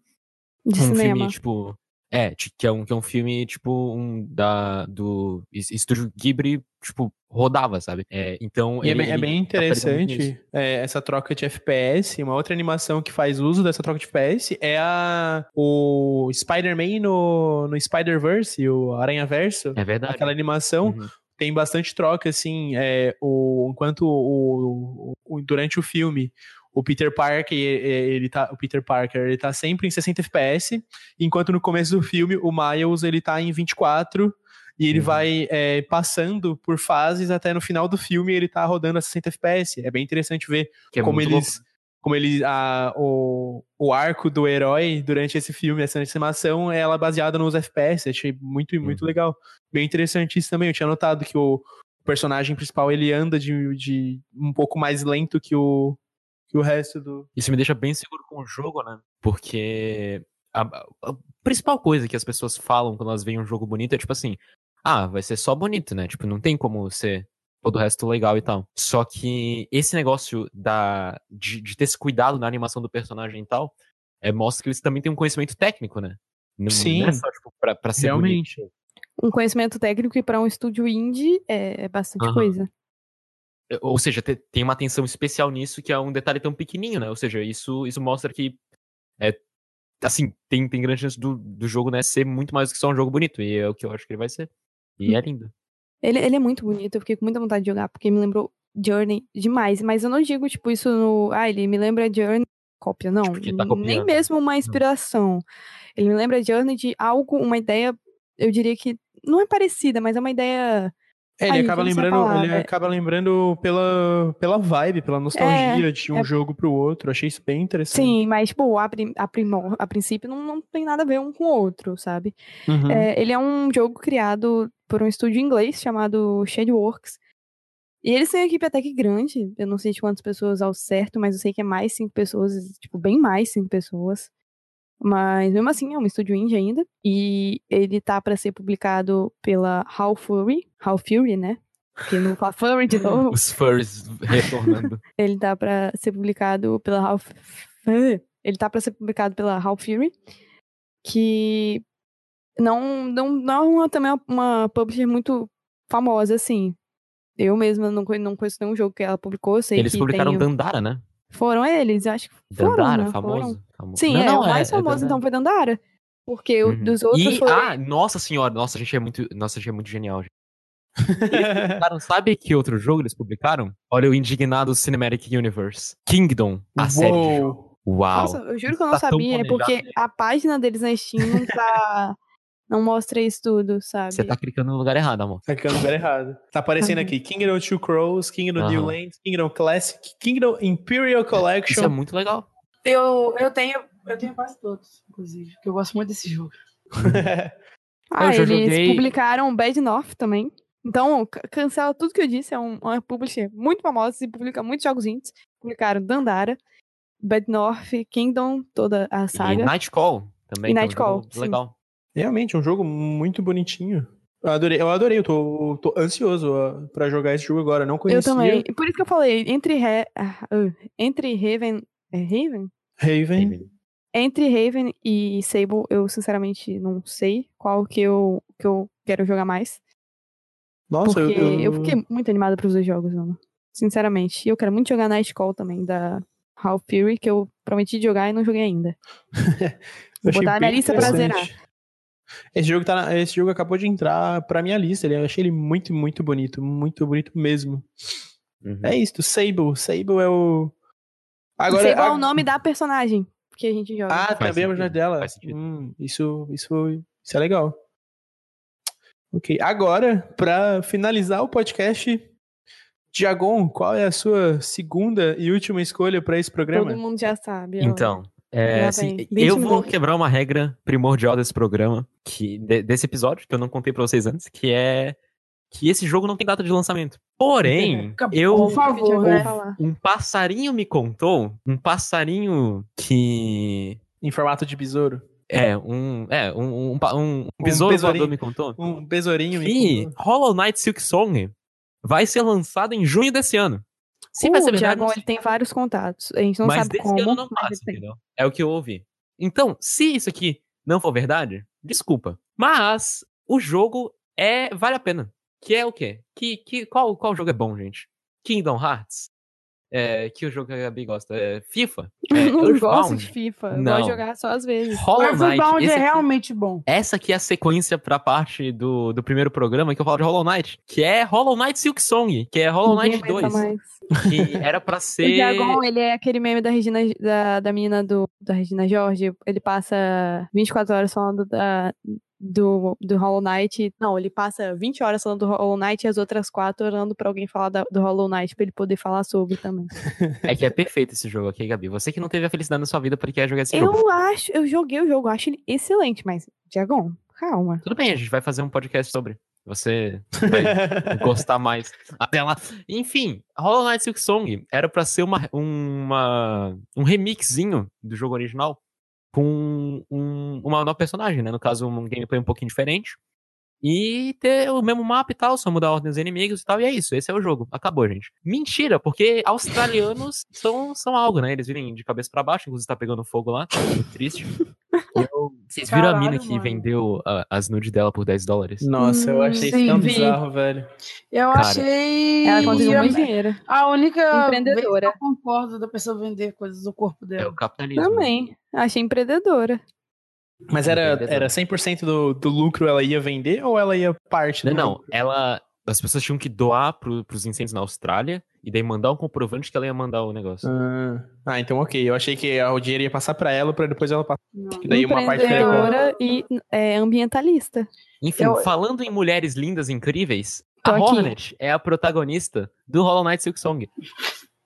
De um cinema. filme, tipo. É, que é um, que é um filme, tipo, um da. Do es- estúdio Ghibli, tipo, rodava, sabe? É, então. E é ele- bem, é bem capitaliza muito nisso. interessante é, essa troca de FPS. Uma outra animação que faz uso dessa troca de FPS é a o Spider-Man no, no Spider-Verse, o Aranha-Verso. É verdade. Aquela animação Uhum. Tem bastante troca, assim, é, o, enquanto o, o- durante o filme o Peter Parker, ele, tá, o Peter Parker, ele tá sempre em 60 FPS, enquanto no começo do filme o Miles, ele tá em 24 e ele Uhum. vai é, passando por fases até no final do filme ele tá rodando a 60 FPS. É bem interessante ver Que é como muito eles louco. Como ele a, o, o arco do herói durante esse filme, essa animação, ela é baseada nos FPS. Achei muito, muito Uhum. legal. Bem interessante isso também. Eu tinha notado que o personagem principal ele anda de, de um pouco mais lento que o, que o resto do. Isso me deixa bem seguro com o jogo, né? Porque a, a- a principal coisa que as pessoas falam quando elas veem um jogo bonito é tipo assim: ah, vai ser só bonito, né? Tipo, não tem como ser todo o resto legal e tal. Só que esse negócio da, de, de ter esse cuidado na animação do personagem e tal, é, mostra que eles também têm um conhecimento técnico, né? Não, Sim. não é só, tipo, pra, pra ser Realmente. bonito. Um conhecimento técnico e para um estúdio indie é, é bastante Aham. coisa. Ou seja, te- tem uma atenção especial nisso que é um detalhe tão pequenininho, né? Ou seja, isso, isso mostra que é, assim, tem, tem grande chance do, do jogo, né, ser muito mais do que só um jogo bonito. E é o que eu acho que ele vai ser. E é lindo. Ele, ele é muito bonito, eu fiquei com muita vontade de jogar, porque me lembrou Journey demais. Mas eu não digo, tipo, isso no. Ah, ele me lembra Journey cópia, não. Porque tá Nem mesmo uma inspiração. Ele me lembra Journey de algo, uma ideia, eu diria que não é parecida, mas é uma ideia. É, ele Ai, acaba lembrando, ele palavra. acaba lembrando pela, pela vibe, pela nostalgia de um é- jogo pro outro. Achei isso bem interessante. Sim, mas, tipo, a, prim- a, primor, a princípio não, não tem nada a ver um com o outro, sabe? Uhum. É, ele é um jogo criado por um estúdio inglês chamado Shadeworks. E eles têm uma equipe até que grande. Eu não sei de quantas pessoas ao certo, mas eu sei que é mais cinco pessoas, tipo, bem mais cinco pessoas. Mas mesmo assim, é um estúdio indie ainda. E ele tá pra ser publicado pela How Fury. How Fury, né? Porque não fala Fury de novo. Os furs retornando. Ele tá pra ser publicado pela Half Ele tá pra ser publicado pela Half Fury, que não não não é uma, também uma publisher muito famosa assim. Eu mesma não, não conheço nenhum jogo que ela publicou, sei Eles publicaram tem... Dandara, né? Foram eles, acho que foram, Dandara, né? famoso. Foram. famoso. Sim, Não, é, não, o mais famoso Dandara. então foi Dandara. Porque o Uhum. dos outros E, foi... ah, nossa senhora, nossa, a gente é muito, nossa, a gente é muito genial. gente. Eles publicaram, sabe que outro jogo eles publicaram? Olha o indignado Cinematic Universe. Kingdom, a série de jogo. Uou. Uau. Nossa, eu juro que eu não Tá sabia, é porque a página deles na Steam não tá... não mostra isso tudo, sabe? Você tá clicando no lugar errado, amor. Tá ficando no lugar errado. Tá aparecendo Uhum. aqui Kingdom Two Crows, Kingdom New Aham. Lands, Kingdom Classic, Kingdom Imperial Isso é Collection. muito legal. Eu, eu tenho. Eu tenho quase todos, inclusive. Porque eu gosto muito desse jogo. Ah, eles joguei- publicaram Bad North também. Então, ca- cancela tudo que eu disse. É um- uma publisher muito famosa e publica muitos jogos indies. Publicaram Dandara, Bad North, Kingdom, toda a E saga. Nightcall também. E que é um Nightcall, jogo sim. Legal. Realmente, é um jogo muito bonitinho. Eu adorei, eu adorei, eu tô, tô ansioso ó, pra jogar esse jogo agora. Não Eu conhecia também. E Por isso que eu falei, entre, He ah, uh, entre Raven. É Raven? Raven. Entre Raven e Sable, eu sinceramente não sei qual que eu, que eu quero jogar mais. Nossa, Porque eu, eu... fiquei muito animada pros dois jogos, mano. Sinceramente. E eu quero muito jogar Nightcall também, da Half Fury, que eu prometi de jogar e não joguei ainda. eu Vou botar na lista pra zerar. Esse jogo, tá na- esse jogo acabou de entrar pra minha lista. Eu achei ele muito, muito bonito. Muito bonito mesmo. Uhum. É isso, Sable. Sable é o. Agora, Sable é a- o nome da personagem que a gente joga. Ah, Faz também é o nome dela. Hum, isso, isso, isso é legal. Ok, agora, pra finalizar o podcast, Diagon, qual é a sua segunda e última escolha pra esse programa? Todo mundo já sabe. ó. Então, é, assim, eu vou quebrar uma regra primordial desse programa, que de- desse episódio, que eu não contei pra vocês antes, que é que esse jogo não tem data de lançamento. Porém, eu Por favor, né? falar. um passarinho me contou, um passarinho que Em formato de besouro. é um é um, um, um, um besouro me contou Um besourinho. me contou. Hollow Knight Silk Song vai ser lançado em junho desse ano. Se vai o Diagon, não ele tem vários contatos. A gente não mas sabe desse como, ano não mas passa? É o que eu ouvi. Então, se isso aqui não for verdade, desculpa. Mas o jogo é vale a pena. Que é o quê? Que, que, qual, qual jogo é bom, gente? Kingdom Hearts? É, que o jogo que a Gabi gosta? É FIFA? É, Eu não gosto Earthbound? de FIFA. Não. gosto de jogar só às vezes. Hollow o Knight. Bound esse é aqui- realmente bom. essa aqui é a sequência pra parte do, do primeiro programa que eu falo de Hollow Knight, que é Hollow Knight Silk Song, que é Hollow Ninguém Knight aguenta 2, mais. que era pra O ser... Diagon, ele é aquele meme da Regina, da, da menina do, da Regina Jorge. Ele passa 24 horas falando da, do, do Hollow Knight. Não, ele passa 20 horas falando do Hollow Knight e as outras 4 orando pra alguém falar da- do Hollow Knight pra ele poder falar sobre também. É que é perfeito esse jogo aqui, Gabi. Você que não teve a felicidade na sua vida porque quer jogar esse jogo. Eu acho, eu joguei o jogo, acho ele excelente, mas, Diagon, calma. Tudo bem, a gente vai fazer um podcast sobre. Você vai gostar mais até lá. Enfim, Hollow Knight Silk Song era pra ser uma, uma, um remixinho do jogo original com um- uma nova personagem, né? No caso, um gameplay um pouquinho diferente. E ter o mesmo mapa e tal, só mudar a ordem dos inimigos e tal. E é isso, esse é o jogo. Acabou, gente. Mentira, porque australianos são, são algo, né? Eles vivem de cabeça pra baixo, inclusive tá pegando fogo lá. Triste. Vocês viram a Caralho, mina que mano. vendeu ah, as nudes dela por 10 dólares? Nossa, eu achei isso Sim, tão vi. bizarro, velho. Eu Cara, achei. Ela conseguiu a- muito dinheiro. A única Empreendedora. eu concordo da pessoa vender coisas do corpo É dela. o capitalismo. Também. Achei empreendedora. Mas era, era 100% do, do lucro ela ia vender ou ela ia parte Não, do não. lucro? Ela, as pessoas tinham que doar pro, pros incêndios na Austrália e daí mandar um comprovante que ela ia mandar o negócio. Ah, ah, então ok. Eu achei que o dinheiro ia passar pra ela pra depois ela passar. Não. Daí uma parte e é, ambientalista. Enfim, Eu- falando em mulheres lindas e incríveis, Tô a aqui. Hornet é a protagonista do Hollow Knight Silk Song.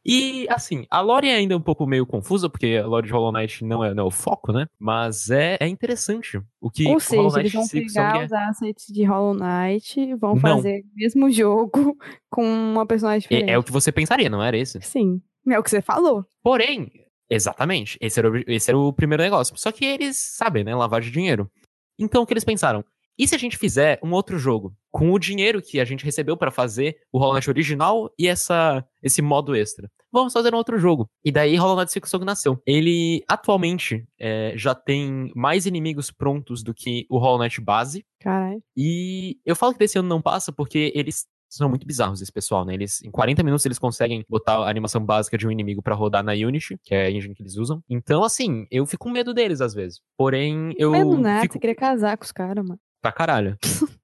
E, assim, a lore é ainda um pouco meio confusa, porque a lore de Hollow Knight não é, não é o foco, né? Mas é, é interessante o que Ou o seja, Hollow eles Knight vão Silk pegar é. os assets de Hollow Knight, vão Não. fazer o mesmo jogo com uma personagem diferente. É, é o que você pensaria, não era esse? Sim, é o que você falou. Porém, exatamente, esse era, o, esse era o primeiro negócio. Só que eles sabem, né? Lavagem de dinheiro. Então, o que eles pensaram? E se a gente fizer um outro jogo com o dinheiro que a gente recebeu pra fazer o Hollow Knight original e essa, esse modo extra? Vamos fazer um outro jogo. E daí Hollow Knight Silk Song nasceu. Ele, atualmente, é, já tem mais inimigos prontos do que o Hollow Knight base. Caralho. E eu falo que desse ano não passa porque eles são muito bizarros, esse pessoal, né? Eles, em 40 minutos eles conseguem botar a animação básica de um inimigo pra rodar na Unity, que é a engine que eles usam. Então, assim, eu fico com medo deles às vezes. Porém, eu Medo nada, fico você queria casar com os caras, mano. Pra caralho.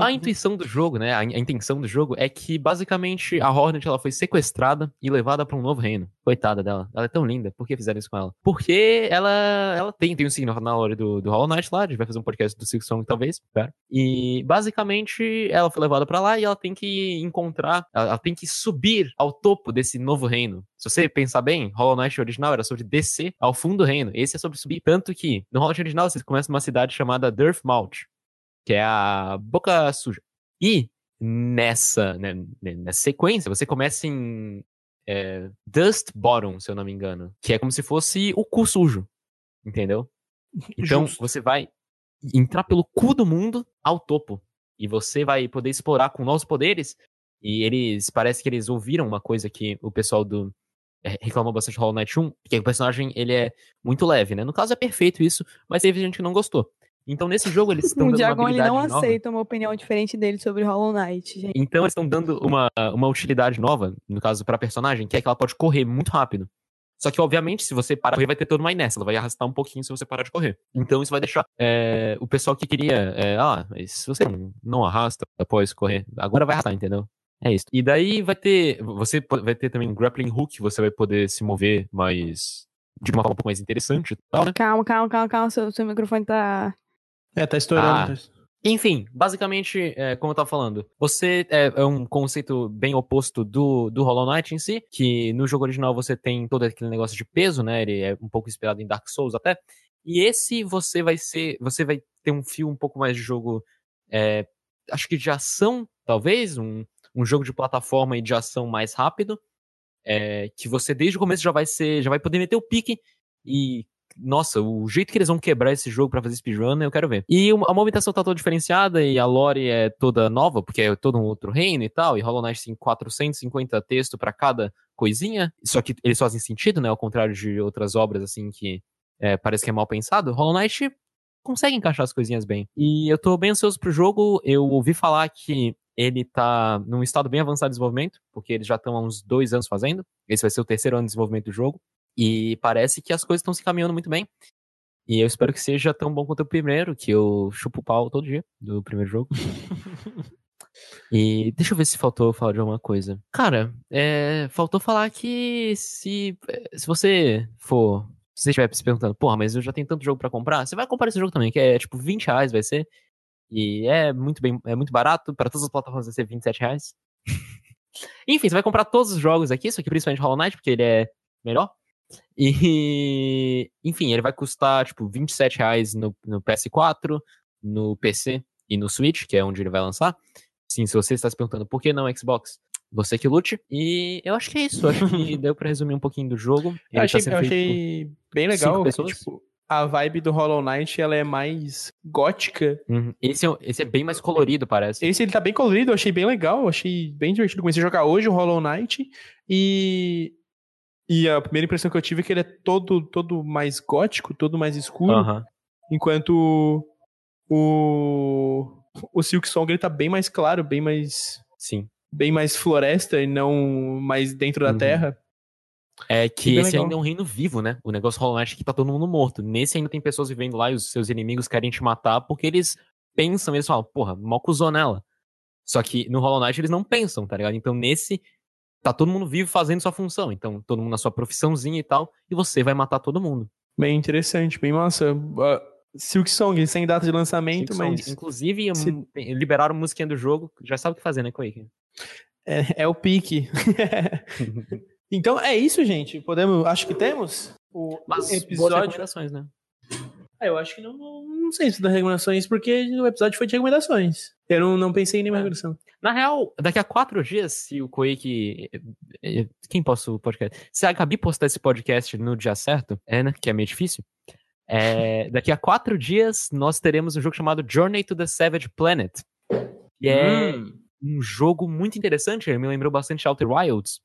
A intuição do jogo, né? A, in- a intenção do jogo é que basicamente a Hornet ela foi sequestrada e levada pra um novo reino. Coitada dela. Ela é tão linda. Por que fizeram isso com ela? Porque ela ela tem, tem um signo na hora do, do Hollow Knight lá. A gente vai fazer um podcast do Silk Song, talvez. E basicamente ela foi levada pra lá e ela tem que encontrar. Ela, ela tem que subir ao topo desse novo reino. Se você pensar bem, Hollow Knight original era sobre descer ao fundo do reino. Esse é sobre subir. Tanto que no Hollow Knight original você começa numa cidade chamada Dirtmouth que é a Boca Suja. E nessa, né, nessa sequência, você começa em é, Dust Bottom, se eu não me engano, que é como se fosse o cu sujo, entendeu? Então Justo. você vai entrar pelo cu do mundo ao topo. E você vai poder explorar com novos poderes. E eles, parece que eles ouviram uma coisa que o pessoal do é, reclamou bastante de Hollow Knight 1, que o personagem ele é muito leve, né? No caso é perfeito isso, mas teve gente que não gostou. Então nesse jogo eles estão O dando uma Diagon ele habilidade não nova. aceita uma opinião diferente dele sobre Hollow Knight, gente. Então eles estão dando uma, uma utilidade nova, no caso pra personagem, que é que ela pode correr muito rápido. Só que, obviamente, se você parar de correr, vai ter toda uma inércia. Ela vai arrastar um pouquinho se você parar de correr. Então isso vai deixar é, o pessoal que queria. é, ah, se você não, não arrasta após correr, agora vai arrastar, entendeu? É isso. E daí vai ter. Você vai ter também um grappling hook, você vai poder se mover mais. De uma forma um pouco mais interessante e tal, né? Calma, calma, calma, calma. Seu, seu microfone tá. É, tá estourando. Ah. tá- Enfim, basicamente, é, como eu tava falando, você é, é um conceito bem oposto do, do Hollow Knight em si, que no jogo original você tem todo aquele negócio de peso, né? Ele é um pouco inspirado em Dark Souls até. E esse você vai ser. Você vai ter um fio um pouco mais de jogo. é, acho que de ação, talvez, um, um jogo de plataforma e de ação mais rápido. é, que você desde o começo já vai ser. Já vai poder meter o pique e nossa, o jeito que eles vão quebrar esse jogo pra fazer speedrun, eu quero ver. E a movimentação tá toda diferenciada e a lore é toda nova, porque é todo um outro reino e tal, e Hollow Knight tem 450 textos pra cada coisinha, só que eles fazem sentido, né, ao contrário de outras obras, assim, que é, parece que é mal pensado. Hollow Knight consegue encaixar as coisinhas bem. E eu tô bem ansioso pro jogo, eu ouvi falar que ele tá num estado bem avançado de desenvolvimento, porque eles já estão há uns dois anos fazendo, esse vai ser o terceiro ano de desenvolvimento do jogo, e parece que as coisas estão se caminhando muito bem. E eu espero que seja tão bom quanto o primeiro, que eu chupo o pau todo dia do primeiro jogo. e deixa eu ver se faltou falar de alguma coisa. Cara, é, faltou falar que se, se você for. Se você estiver se perguntando, porra, mas eu já tenho tanto jogo pra comprar, você vai comprar esse jogo também, que é tipo 20 reais vai ser. E é muito bem, é muito barato, para todas as plataformas vai ser 27 reais. Enfim, você vai comprar todos os jogos aqui, só que principalmente Hollow Knight, porque ele é melhor. E, enfim, ele vai custar, tipo, 27 reais no, no PS4, no PC e no Switch, que é onde ele vai lançar. Sim, se você está se perguntando por que não Xbox, você que lute. E eu acho que é isso. Eu acho que deu pra resumir um pouquinho do jogo. Eu Ele achei, tá eu achei bem legal. pessoas? tipo, a vibe do Hollow Knight ela é mais gótica. Uhum. Esse, é, esse é bem mais colorido, parece. Esse ele tá bem colorido, eu achei bem legal, eu achei bem divertido. Comecei a jogar hoje o Hollow Knight e. E a primeira impressão que eu tive é que ele é todo, todo mais gótico, todo mais escuro. Aham. Enquanto o. O Silk Song ele tá bem mais claro, bem mais. Sim. Bem mais floresta e não mais dentro da Uhum. terra. É que esse legal. ainda é um reino vivo, né? O negócio Hollow Knight é que tá todo mundo morto. Nesse ainda tem pessoas vivendo lá e os seus inimigos querem te matar porque eles pensam, eles falam, porra, mó cuzou nela. Só que no Hollow Knight eles não pensam, tá ligado? Então nesse, tá todo mundo vivo fazendo sua função. Então todo mundo na sua profissãozinha e tal, e você vai matar todo mundo. Bem interessante, bem massa. Uh, Silk Song, sem data de lançamento, Silksong. mas Inclusive, se- liberaram musiquinha do jogo, já sabe o que fazer, né, Quake? é, é o pique. então é isso, gente. Podemos. Acho que temos o Mas boas episódio. recomendações, né? Ah, eu acho que não, não, não sei se dá recomendações, porque o episódio foi de recomendações. Eu não, não pensei em nenhuma É. recomendação. Na real, daqui a quatro dias, se o Quake. eh, eh, Quem posta o podcast? Se a Gabi postar esse podcast no dia certo, é, né? Que é meio difícil. é, daqui a quatro dias, nós teremos um jogo chamado Journey to the Savage Planet. Que é Hum, um jogo muito interessante. Ele me lembrou bastante Outer Wilds.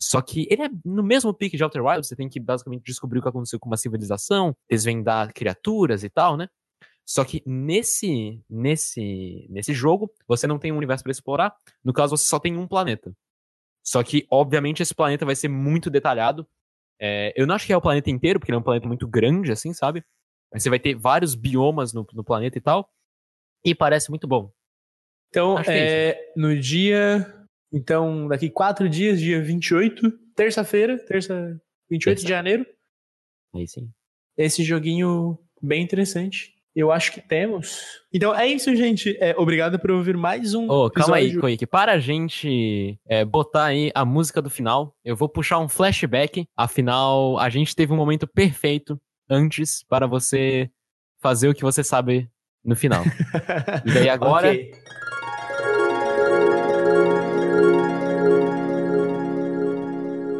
Só que ele é no mesmo pique de Outer Wilds. Você tem que basicamente descobrir o que aconteceu com uma civilização, desvendar criaturas e tal, né? Só que nesse, nesse, nesse jogo, você não tem um universo para explorar. No caso, você só tem um planeta. Só que, obviamente, esse planeta vai ser muito detalhado. É, eu não acho que é o planeta inteiro, porque ele é um planeta muito grande, assim, sabe? Mas você vai ter vários biomas no, no planeta e tal. E parece muito bom. Então, é é, no dia. Então, daqui quatro dias, dia 28, terça-feira, terça, 28 de Terça. janeiro, Aí sim. esse joguinho bem interessante. Eu acho que temos. Então é isso, gente. É, obrigado por ouvir mais um. Ô, calma aí. Koik. Para a gente é, botar aí a música do final, eu vou puxar um flashback. Afinal, a gente teve um momento perfeito antes para você fazer o que você sabe no final. E daí agora, Ok.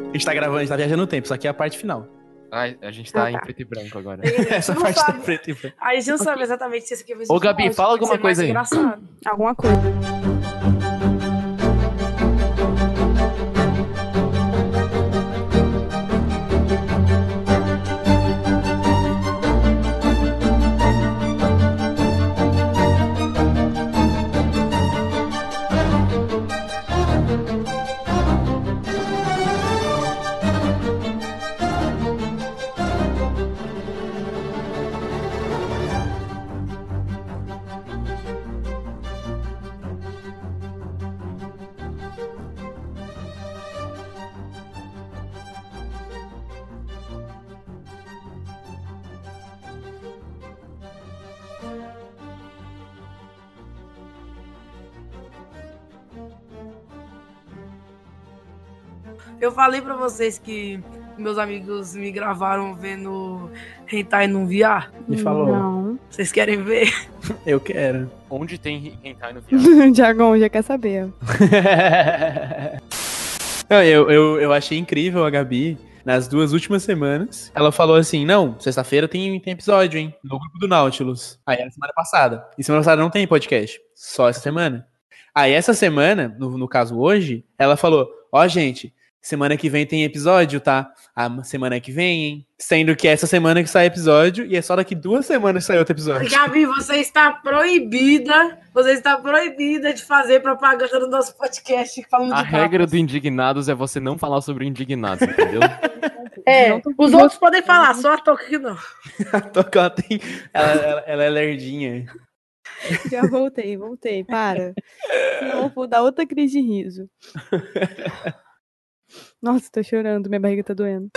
A gente tá gravando, a gente tá viajando no tempo, isso aqui é a parte final. Ai, a gente tá Ah, em tá. preto e branco agora. Essa parte tá sabe. preto e branco. A gente não sabe exatamente se esse aqui vai ser Ô, o Gabi, fala ser alguma coisa aí. engraçado. Alguma coisa. Eu falei pra vocês que meus amigos me gravaram vendo Hentai num VR. Me falou. Não. Vocês querem ver? Eu quero. Onde tem hentai no VR? Diagon já quer saber. Não, eu, eu, eu achei incrível a Gabi. Nas duas últimas semanas, ela falou assim: Não, sexta-feira tem, tem episódio, hein? No grupo do Nautilus. Aí era semana passada. E semana passada não tem podcast. Só essa semana. Aí essa semana, no, no caso hoje, ela falou: Ó, gente, semana que vem tem episódio, tá? A semana que vem, hein? Sendo que é essa semana que sai episódio e é só daqui duas semanas que sai outro episódio. Gabi, você está proibida. Você está proibida de fazer propaganda no nosso podcast falando A de regra papas. do Indignados é você não falar sobre Indignados, entendeu? É, os outros podem falar, só a Toca que não. A Toca, ela, tem, ela, ela, ela é lerdinha. Já voltei, voltei. Para. Senão eu vou dar outra crise de riso. Nossa, tô chorando, minha barriga tá doendo.